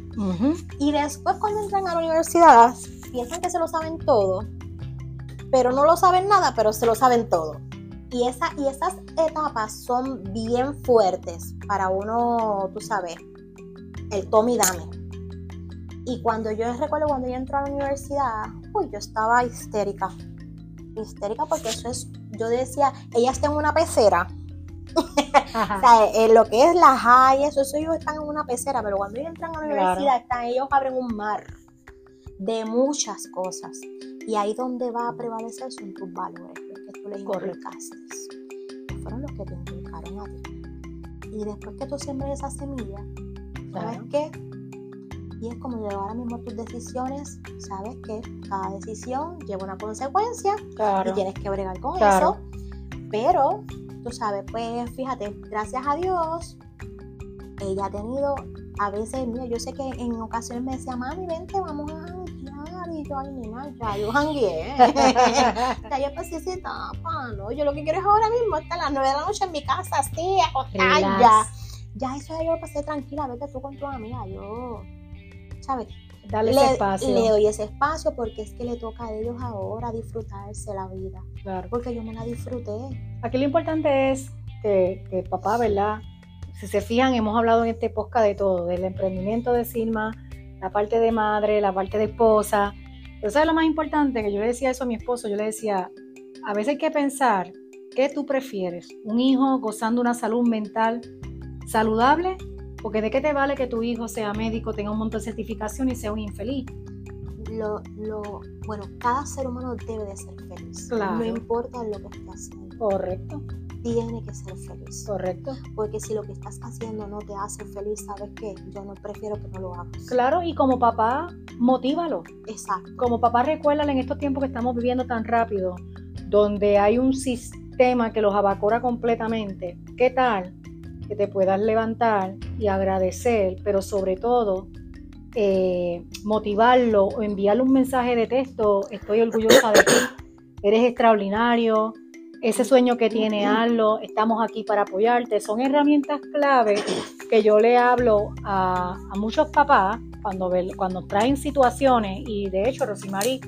Y después cuando entran a la universidad, piensan que se lo saben todo, pero no lo saben nada, pero se lo saben todo. Y, esa, y esas etapas son bien fuertes para uno, tú sabes, el tome y dame. Y cuando yo recuerdo cuando yo entré a la universidad, uy, yo estaba histérica. Histérica porque eso es, yo decía, ella está en una pecera. o sea, en lo que es la high, eso, eso ellos están en una pecera, pero cuando ellos entran a la universidad, Claro. están, ellos abren un mar de muchas cosas. Y ahí donde va a prevalecer son tus valores, los que tú les inculcaste. Que fueron los que te inculcaron a ti. Y después que tú siembres esa semilla, ¿sabes Claro. qué? Y es como yo ahora mismo tus decisiones, sabes que cada decisión lleva una consecuencia y Claro. tienes que bregar con Claro. eso. Pero, tú sabes, pues fíjate, gracias a Dios, ella ha tenido, a veces, mira, yo sé que en ocasiones me decía, mami, vente, vamos a janguear. Y yo, ay, nena, ya yo jangueé. ya yo pasé esa etapa, ¿no? Yo lo que quiero es ahora mismo estar a las 9 de la noche en mi casa, así, acostada. Ya eso ya yo lo pasé tranquila, vete tú con tu amiga, yo, ¿sabes? Dale le, ese espacio. le doy ese espacio porque es que le toca a ellos ahora disfrutarse la vida. Claro. Porque yo me la disfruté. Aquí lo importante es que, que papá, ¿verdad? Si se fijan, hemos hablado en este podcast de todo, del emprendimiento de Silma, la parte de madre, la parte de esposa. Pero ¿sabes lo más importante? Que yo le decía eso a mi esposo, yo le decía, a veces hay que pensar, ¿qué tú prefieres? ¿Un hijo gozando una salud mental saludable? Porque de qué te vale que tu hijo sea médico, tenga un montón de certificación y sea un infeliz. Lo, lo, bueno, cada ser humano debe de ser feliz. Claro. No importa lo que esté haciendo, Correcto, tiene que ser feliz. correcto. Porque si lo que estás haciendo no te hace feliz, ¿sabes qué? Yo no prefiero que no lo hagas. Claro, y como papá, motívalo. Exacto. como papá recuérdale en estos tiempos que estamos viviendo tan rápido, donde hay un sistema que los abacora completamente, ¿qué tal? Que te puedas levantar y agradecer, pero sobre todo eh, motivarlo o enviarle un mensaje de texto, estoy orgullosa de ti, eres extraordinario, ese sueño que tiene hazlo, estamos aquí para apoyarte, son herramientas clave que yo le hablo a, a muchos papás cuando, cuando traen situaciones y de hecho Rosimari,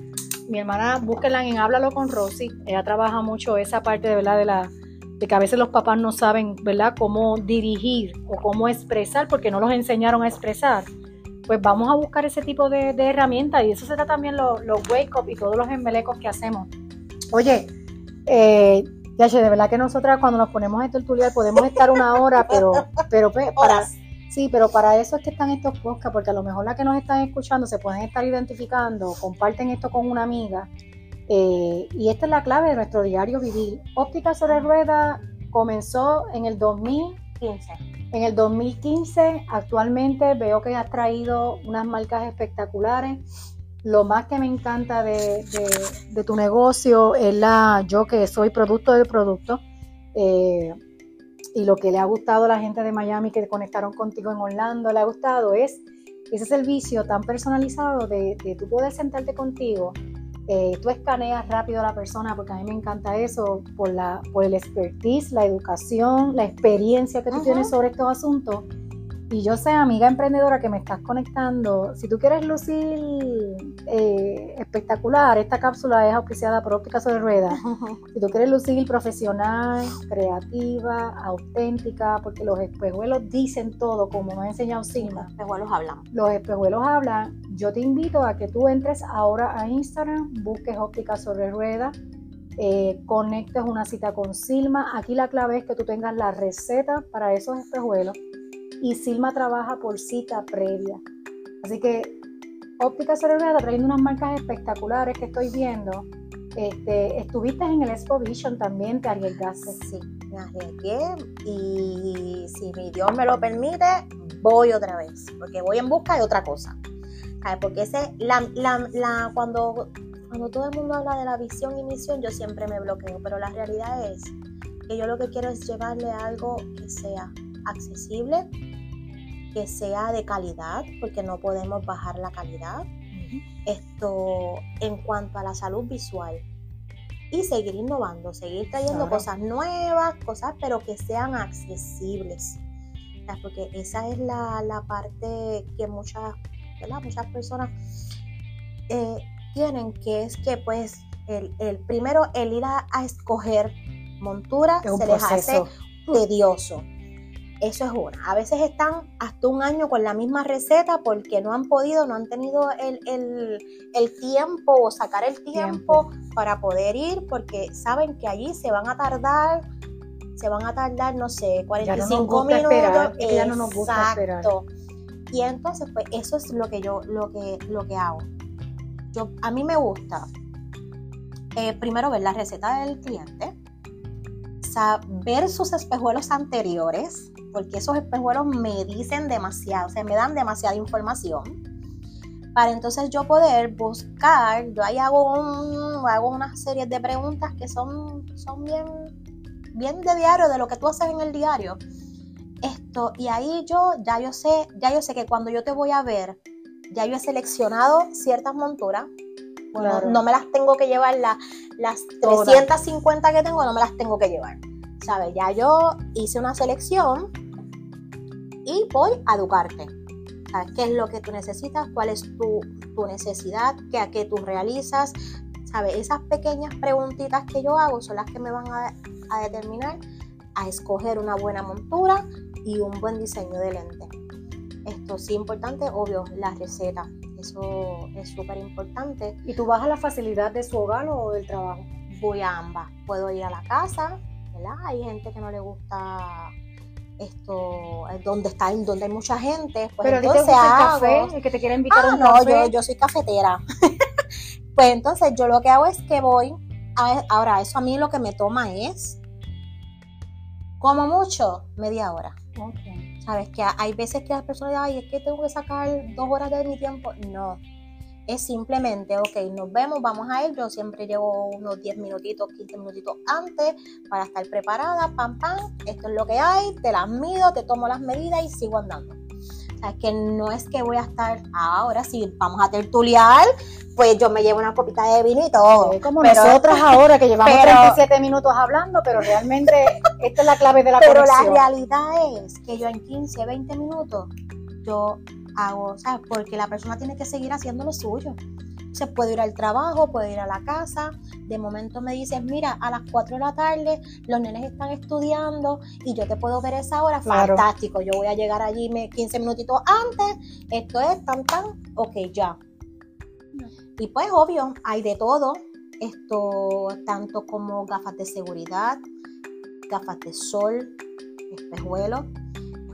mi hermana, búsquenla en Háblalo con Rosy, ella trabaja mucho esa parte de verdad de la de que a veces los papás no saben, ¿verdad?, cómo dirigir o cómo expresar porque no los enseñaron a expresar. Pues vamos a buscar ese tipo de, de herramientas y eso será también los wake up y todos los embelecos que hacemos. Oye, eh, Yache, de verdad que nosotras cuando nos ponemos a tertuliar podemos estar una hora, pero, pero pues, para, sí, pero para eso es que están estos podcasts, porque a lo mejor las que nos están escuchando se pueden estar identificando, comparten esto con una amiga. Eh, y esta es la clave de nuestro diario vivir. Óptica sobre rueda comenzó en el 2000 15. en el 2015, actualmente veo que has traído unas marcas espectaculares. Lo más que me encanta de tu negocio es la, yo que soy producto del producto, eh, y lo que le ha gustado a la gente de Miami que conectaron contigo en Orlando, le ha gustado es ese servicio tan personalizado de, de tú poder sentarte contigo. Eh, tú escaneas rápido a la persona porque a mí me encanta eso por, la, por el expertise, la educación, la experiencia que tú tienes sobre estos asuntos. Y yo sé, amiga emprendedora que me estás conectando, si tú quieres lucir eh, espectacular, esta cápsula es auspiciada por Óptica sobre Ruedas. Si tú quieres lucir profesional, creativa, auténtica, porque los espejuelos dicen todo, como nos ha enseñado Silma. Espejuelos hablamos. Los espejuelos hablan. Yo te invito a que tú entres ahora a Instagram, busques óptica sobre ruedas eh, conectes una cita con Silma. Aquí la clave es que tú tengas la receta para esos espejuelos y Silma trabaja por cita previa. Así que Óptica Cerebral está trayendo unas marcas espectaculares que estoy viendo. Este, estuviste en el Expo Vision también, te arriesgaste. Sí, me arriesgué y si mi Dios me lo permite, voy otra vez, porque voy en busca de otra cosa. Porque ese, la, la, cuando, cuando todo el mundo habla de la visión y misión, yo siempre me bloqueo, pero la realidad es que yo lo que quiero es llevarle algo que sea accesible, que sea de calidad, porque no podemos bajar la calidad. Esto en cuanto a la salud visual. Y seguir innovando, seguir trayendo cosas nuevas, cosas pero que sean accesibles. Porque esa es la, la parte que muchas, muchas personas eh, tienen, que es que pues el, el primero el ir a, escoger montura se les hace tedioso. Eso es una. A veces están hasta un año con la misma receta porque no han podido, no han tenido el, tiempo o sacar el tiempo, para poder ir porque saben que allí se van a tardar, se van a tardar, no sé, 45 minutos. ya no nos gusta esperar. Y entonces, pues eso es lo que yo, lo que, lo que hago. Yo, a mí me gusta eh, primero ver la receta del cliente, ver sus espejuelos anteriores, porque esos espejuelos me dicen demasiado, o sea, me dan demasiada información. Para entonces yo poder buscar, yo ahí hago, un, hago una serie de preguntas que son, son bien, bien de diario, de lo que tú haces en el diario. Esto, y ahí yo, ya yo sé, ya yo sé que cuando yo te voy a ver, ya yo he seleccionado ciertas monturas. no me las tengo que llevar, las 350 que tengo, no me las tengo que llevar. ¿Sabes? Ya yo hice una selección y voy a educarte. ¿Sabes qué es lo que tú necesitas? ¿Cuál es tu, necesidad? ¿Qué a qué tú realizas? ¿Sabes? Esas pequeñas preguntitas que yo hago son las que me van a, determinar a escoger una buena montura y un buen diseño de lente. Esto sí importante, obvio, la receta. Eso es súper importante. ¿Y tú vas a la facilidad de su hogar o del trabajo? Voy a ambas. Puedo ir a la casa, hay gente que no le gusta esto, eh, donde está, donde hay mucha gente, pues Pero entonces gusta el café, que te quiere invitar a ah, un no, Yo, yo soy cafetera. pues entonces yo lo que hago es que voy, a, ahora eso a mí lo que me toma es, como mucho, media hora. Sabes que hay veces que las personas dicen, ay, es que tengo que sacar dos horas de mi tiempo. No, es simplemente, ok, nos vemos, vamos a ir. Yo siempre llevo unos 10 minutitos, 15 minutitos antes para estar preparada, pam, pam, esto es lo que hay, te las mido, te tomo las medidas y sigo andando. O sea, que no es que voy a estar ahora, si vamos a tertuliar, pues yo me llevo una copita de vino y todo. como nosotras ahora que llevamos 37 minutos hablando, pero realmente esta es la clave de la Pero la realidad es que yo en 15, 20 minutos, yo hago, ¿sabes? Porque la persona tiene que seguir haciendo lo suyo. Se puede ir al trabajo, puede ir a la casa. De momento me dices, mira, a las 4 de la tarde los nenes están estudiando y yo te puedo ver esa hora. Fantástico, yo voy a llegar allí 15 minutitos antes. Esto es tan, tan, ok, ya. Y pues obvio, hay de todo. Esto tanto como gafas de seguridad, gafas de sol, espejuelos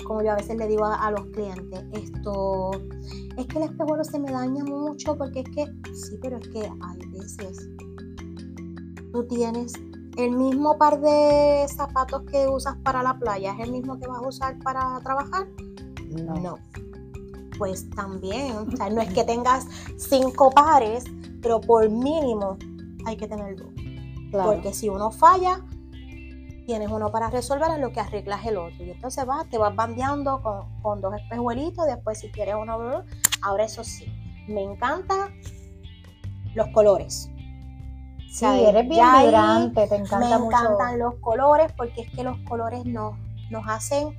como yo a veces le digo a, los clientes, esto es que el espejuelo se me daña mucho porque es que, sí, pero es que hay veces tú tienes el mismo par de zapatos que usas para la playa, ¿es el mismo que vas a usar para trabajar? No. Pues también, o sea, no es que tengas cinco pares, pero por mínimo hay que tener dos. Porque si uno falla, tienes uno para resolver en lo que arreglas el otro. Y entonces vas, te vas bandeando con, dos espejuelitos, después si quieres uno, ahora eso sí, me encantan los colores. Sí, eres bien vibrante, te encanta Me encantan los colores porque es que los colores nos, nos hacen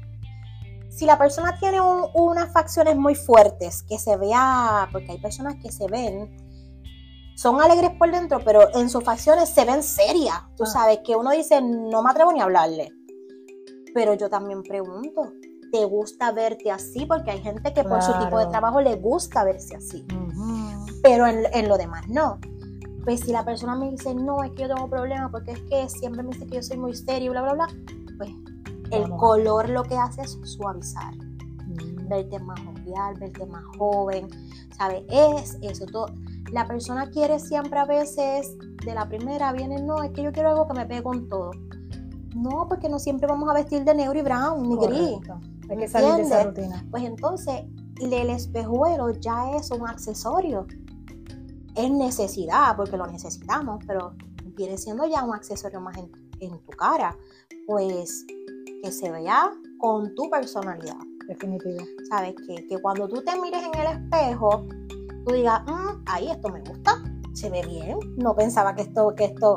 si la persona tiene unas facciones muy fuertes, que se vea, porque hay personas que se ven son alegres por dentro, pero en sus facciones se ven serias. Tú ah. sabes que uno dice, no me atrevo ni a hablarle. Pero yo también pregunto, ¿te gusta verte así? Porque hay gente que por su tipo de trabajo le gusta verse así. Pero en, lo demás no. Pues si la persona me dice, no, es que yo tengo problemas porque es que siempre me dice que yo soy muy serio, bla, bla, bla, pues el color lo que hace es suavizar, mm. verte más jovial, verte más joven, ¿sabes? Es eso, todo. La persona quiere siempre a veces, de la primera viene, no, es que yo quiero algo que me pegue con todo. No, porque no siempre vamos a vestir de negro y brown, ni gris. Hay que salir de esa rutina. Pues entonces, el espejuelo ya es un accesorio. Es necesidad, porque lo necesitamos, pero viene siendo ya un accesorio más en, en tu cara. Pues que se vea con tu personalidad. Definitivo. Sabes que, que cuando tú te mires en el espejo, tú digas, mm, ahí esto me gusta, se ve bien. No pensaba que esto, que esto,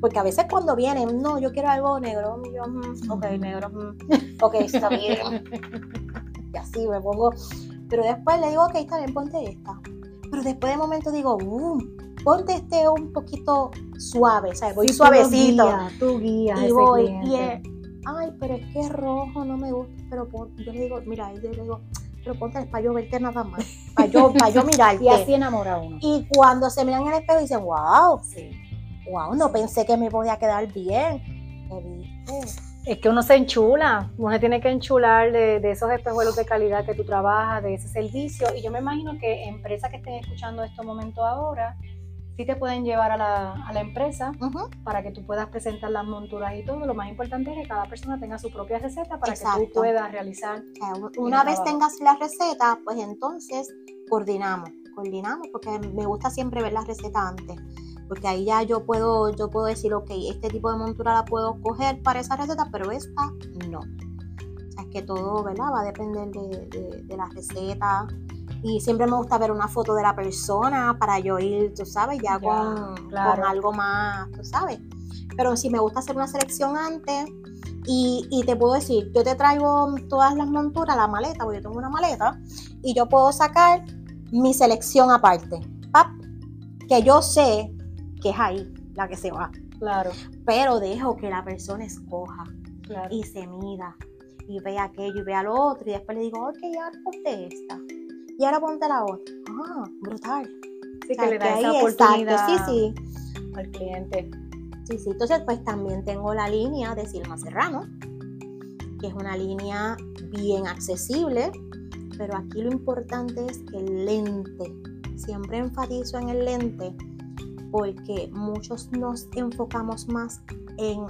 porque a veces cuando vienen, no, yo quiero algo negro, yo, mm, ok, negro, mm, ok, está bien. y así me pongo. Pero después le digo, ok, está bien, ponte esta. Pero después de momento digo, uh, ponte este un poquito suave, ¿sabes? Voy suavecito. Tú guías, y voy, y ay, pero es que es rojo, no me gusta, pero yo le digo, mira, yo le digo, pero ponte para yo verte nada más, para yo, para yo mirarte. y así enamora uno. Y cuando se miran en el espejo dicen, wow, sí. wow, no pensé que me podía quedar bien. Es que uno se enchula, uno se tiene que enchular de, de, esos espejuelos de calidad que tú trabajas, de ese servicio. Y yo me imagino que empresas que estén escuchando este momento ahora, sí te pueden llevar a la, a la empresa para que tú puedas presentar las monturas y todo. Lo más importante es que cada persona tenga su propia receta para que tú puedas realizar. una vez tengas la receta, pues entonces coordinamos, coordinamos, porque me gusta siempre ver la receta antes. Porque ahí ya yo puedo, yo puedo decir, ok, este tipo de montura la puedo coger para esa receta, pero esta no. O sea, es que todo, ¿verdad? Va a depender de, de, de la receta, y siempre me gusta ver una foto de la persona para yo ir, tú sabes, ya, con, algo más, tú sabes. Pero sí me gusta hacer una selección antes y, y, te puedo decir, yo te traigo todas las monturas, la maleta, porque yo tengo una maleta, y yo puedo sacar mi selección aparte, que yo sé que es ahí la que se va. Claro. Pero dejo que la persona escoja y se mida y vea aquello y vea lo otro y después le digo, ok, ya ponte esta y ahora ponte la otra. Ah, brutal. Sí, que le da esa oportunidad sí, sí. al cliente. Sí, sí. Entonces, pues también tengo la línea de Silma Serrano, que es una línea bien accesible, pero aquí lo importante es el lente. Siempre enfatizo en el lente porque muchos nos enfocamos más en,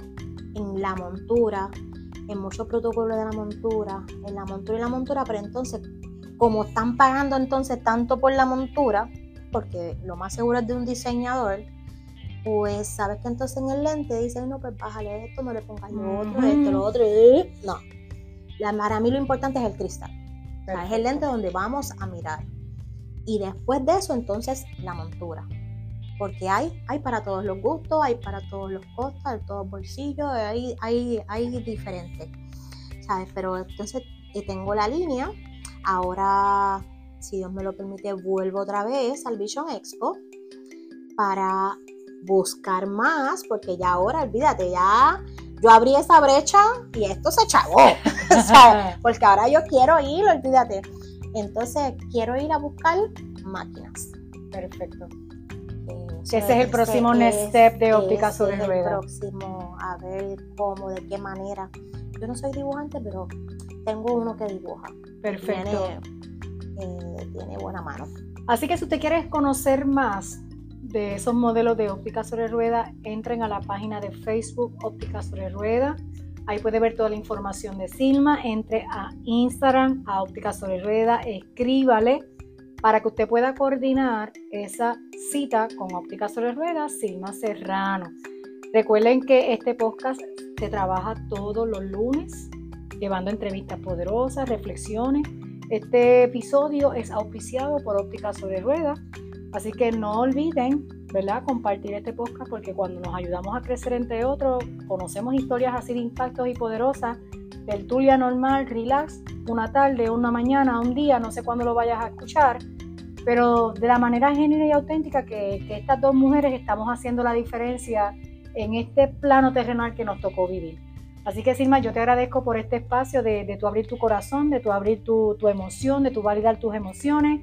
en la montura, en muchos protocolos de la montura, en la montura y la montura, pero entonces como están pagando entonces tanto por la montura, porque lo más seguro es de un diseñador, pues sabes que entonces en el lente dicen, no, pues bájale esto, no le pongas lo otro, esto, lo otro. No. La, para mí lo importante es el cristal. es el lente donde vamos a mirar. Y después de eso, entonces, la montura. Porque hay, hay para todos los gustos, hay para todos los costos, hay todos bolsillos, hay, hay, hay diferentes. ¿Sabes? Pero entonces eh, tengo la línea Ahora, si Dios me lo permite, vuelvo otra vez al Vision Expo para buscar más, porque ya ahora, olvídate, ya yo abrí esa brecha y esto se chavó. porque ahora yo quiero ir, olvídate. Entonces, quiero ir a buscar máquinas. Perfecto. ese es el próximo next step de óptica sobre ruedas. El próximo, a ver cómo, de qué manera. Yo no soy dibujante, pero tengo uno que dibuja. Perfecto. Eh, tiene, buena mano. Así que si usted quiere conocer más de esos modelos de óptica sobre rueda, entren a la página de Facebook Óptica sobre rueda. Ahí puede ver toda la información de Silma. Entre a Instagram, a Óptica sobre rueda, escríbale para que usted pueda coordinar esa cita con Óptica sobre rueda, Silma Serrano. Recuerden que este podcast se trabaja todos los lunes llevando entrevistas poderosas, reflexiones. Este episodio es auspiciado por Óptica sobre Ruedas, así que no olviden, ¿verdad?, compartir este podcast porque cuando nos ayudamos a crecer entre otros, conocemos historias así de impactos y poderosas, tertulia normal, relax, una tarde, una mañana, un día, no sé cuándo lo vayas a escuchar, pero de la manera genuina y auténtica que, que estas dos mujeres estamos haciendo la diferencia en este plano terrenal que nos tocó vivir. Así que Silma, yo te agradezco por este espacio de, tu abrir tu corazón, de tu abrir tu, emoción, de tu validar tus emociones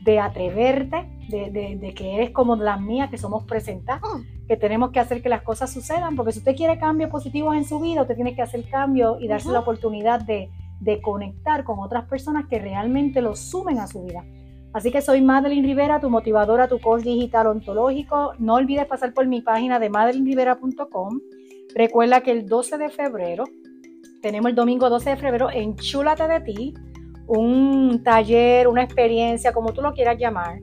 de atreverte, de, que eres como las mías, que somos presentadas, mm. que tenemos que hacer que las cosas sucedan, porque si usted quiere cambios positivos en su vida, usted tiene que hacer cambios y darse la oportunidad de, de conectar con otras personas que realmente lo sumen a su vida. Así que soy Madeline Rivera, tu motivadora, tu coach digital ontológico. No olvides pasar por mi página de madelinrivera.com. Recuerda que el 12 de febrero, tenemos el domingo 12 de febrero en Chúlate de ti, un taller, una experiencia, como tú lo quieras llamar,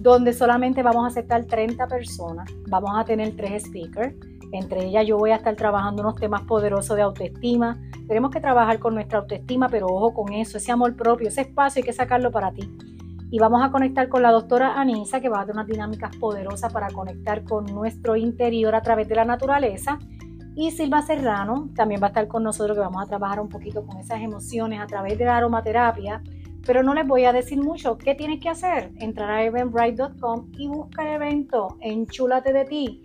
donde solamente vamos a aceptar 30 personas. Vamos a tener tres speakers. Entre ellas yo voy a estar trabajando unos temas poderosos de autoestima. Tenemos que trabajar con nuestra autoestima, pero ojo con eso, ese amor propio, ese espacio hay que sacarlo para ti. Y vamos a conectar con la doctora Anisa, que va a dar unas dinámicas poderosas para conectar con nuestro interior a través de la naturaleza. Y Silva Serrano también va a estar con nosotros, que vamos a trabajar un poquito con esas emociones a través de la aromaterapia. Pero no les voy a decir mucho. ¿Qué tienes que hacer? Entrar a eventbrite.com y buscar el evento Enchúlate de ti.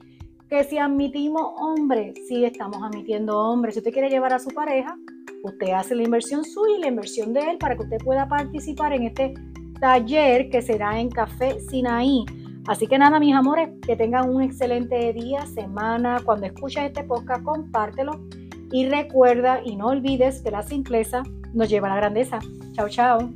Que si admitimos hombres, sí estamos admitiendo hombres. Si usted quiere llevar a su pareja, usted hace la inversión suya y la inversión de él para que usted pueda participar en este taller que será en Café Sinaí. Así que nada, mis amores, que tengan un excelente día, semana. Cuando escuches este podcast, compártelo. Y recuerda y no olvides que la simpleza nos lleva a la grandeza. Chao, chao.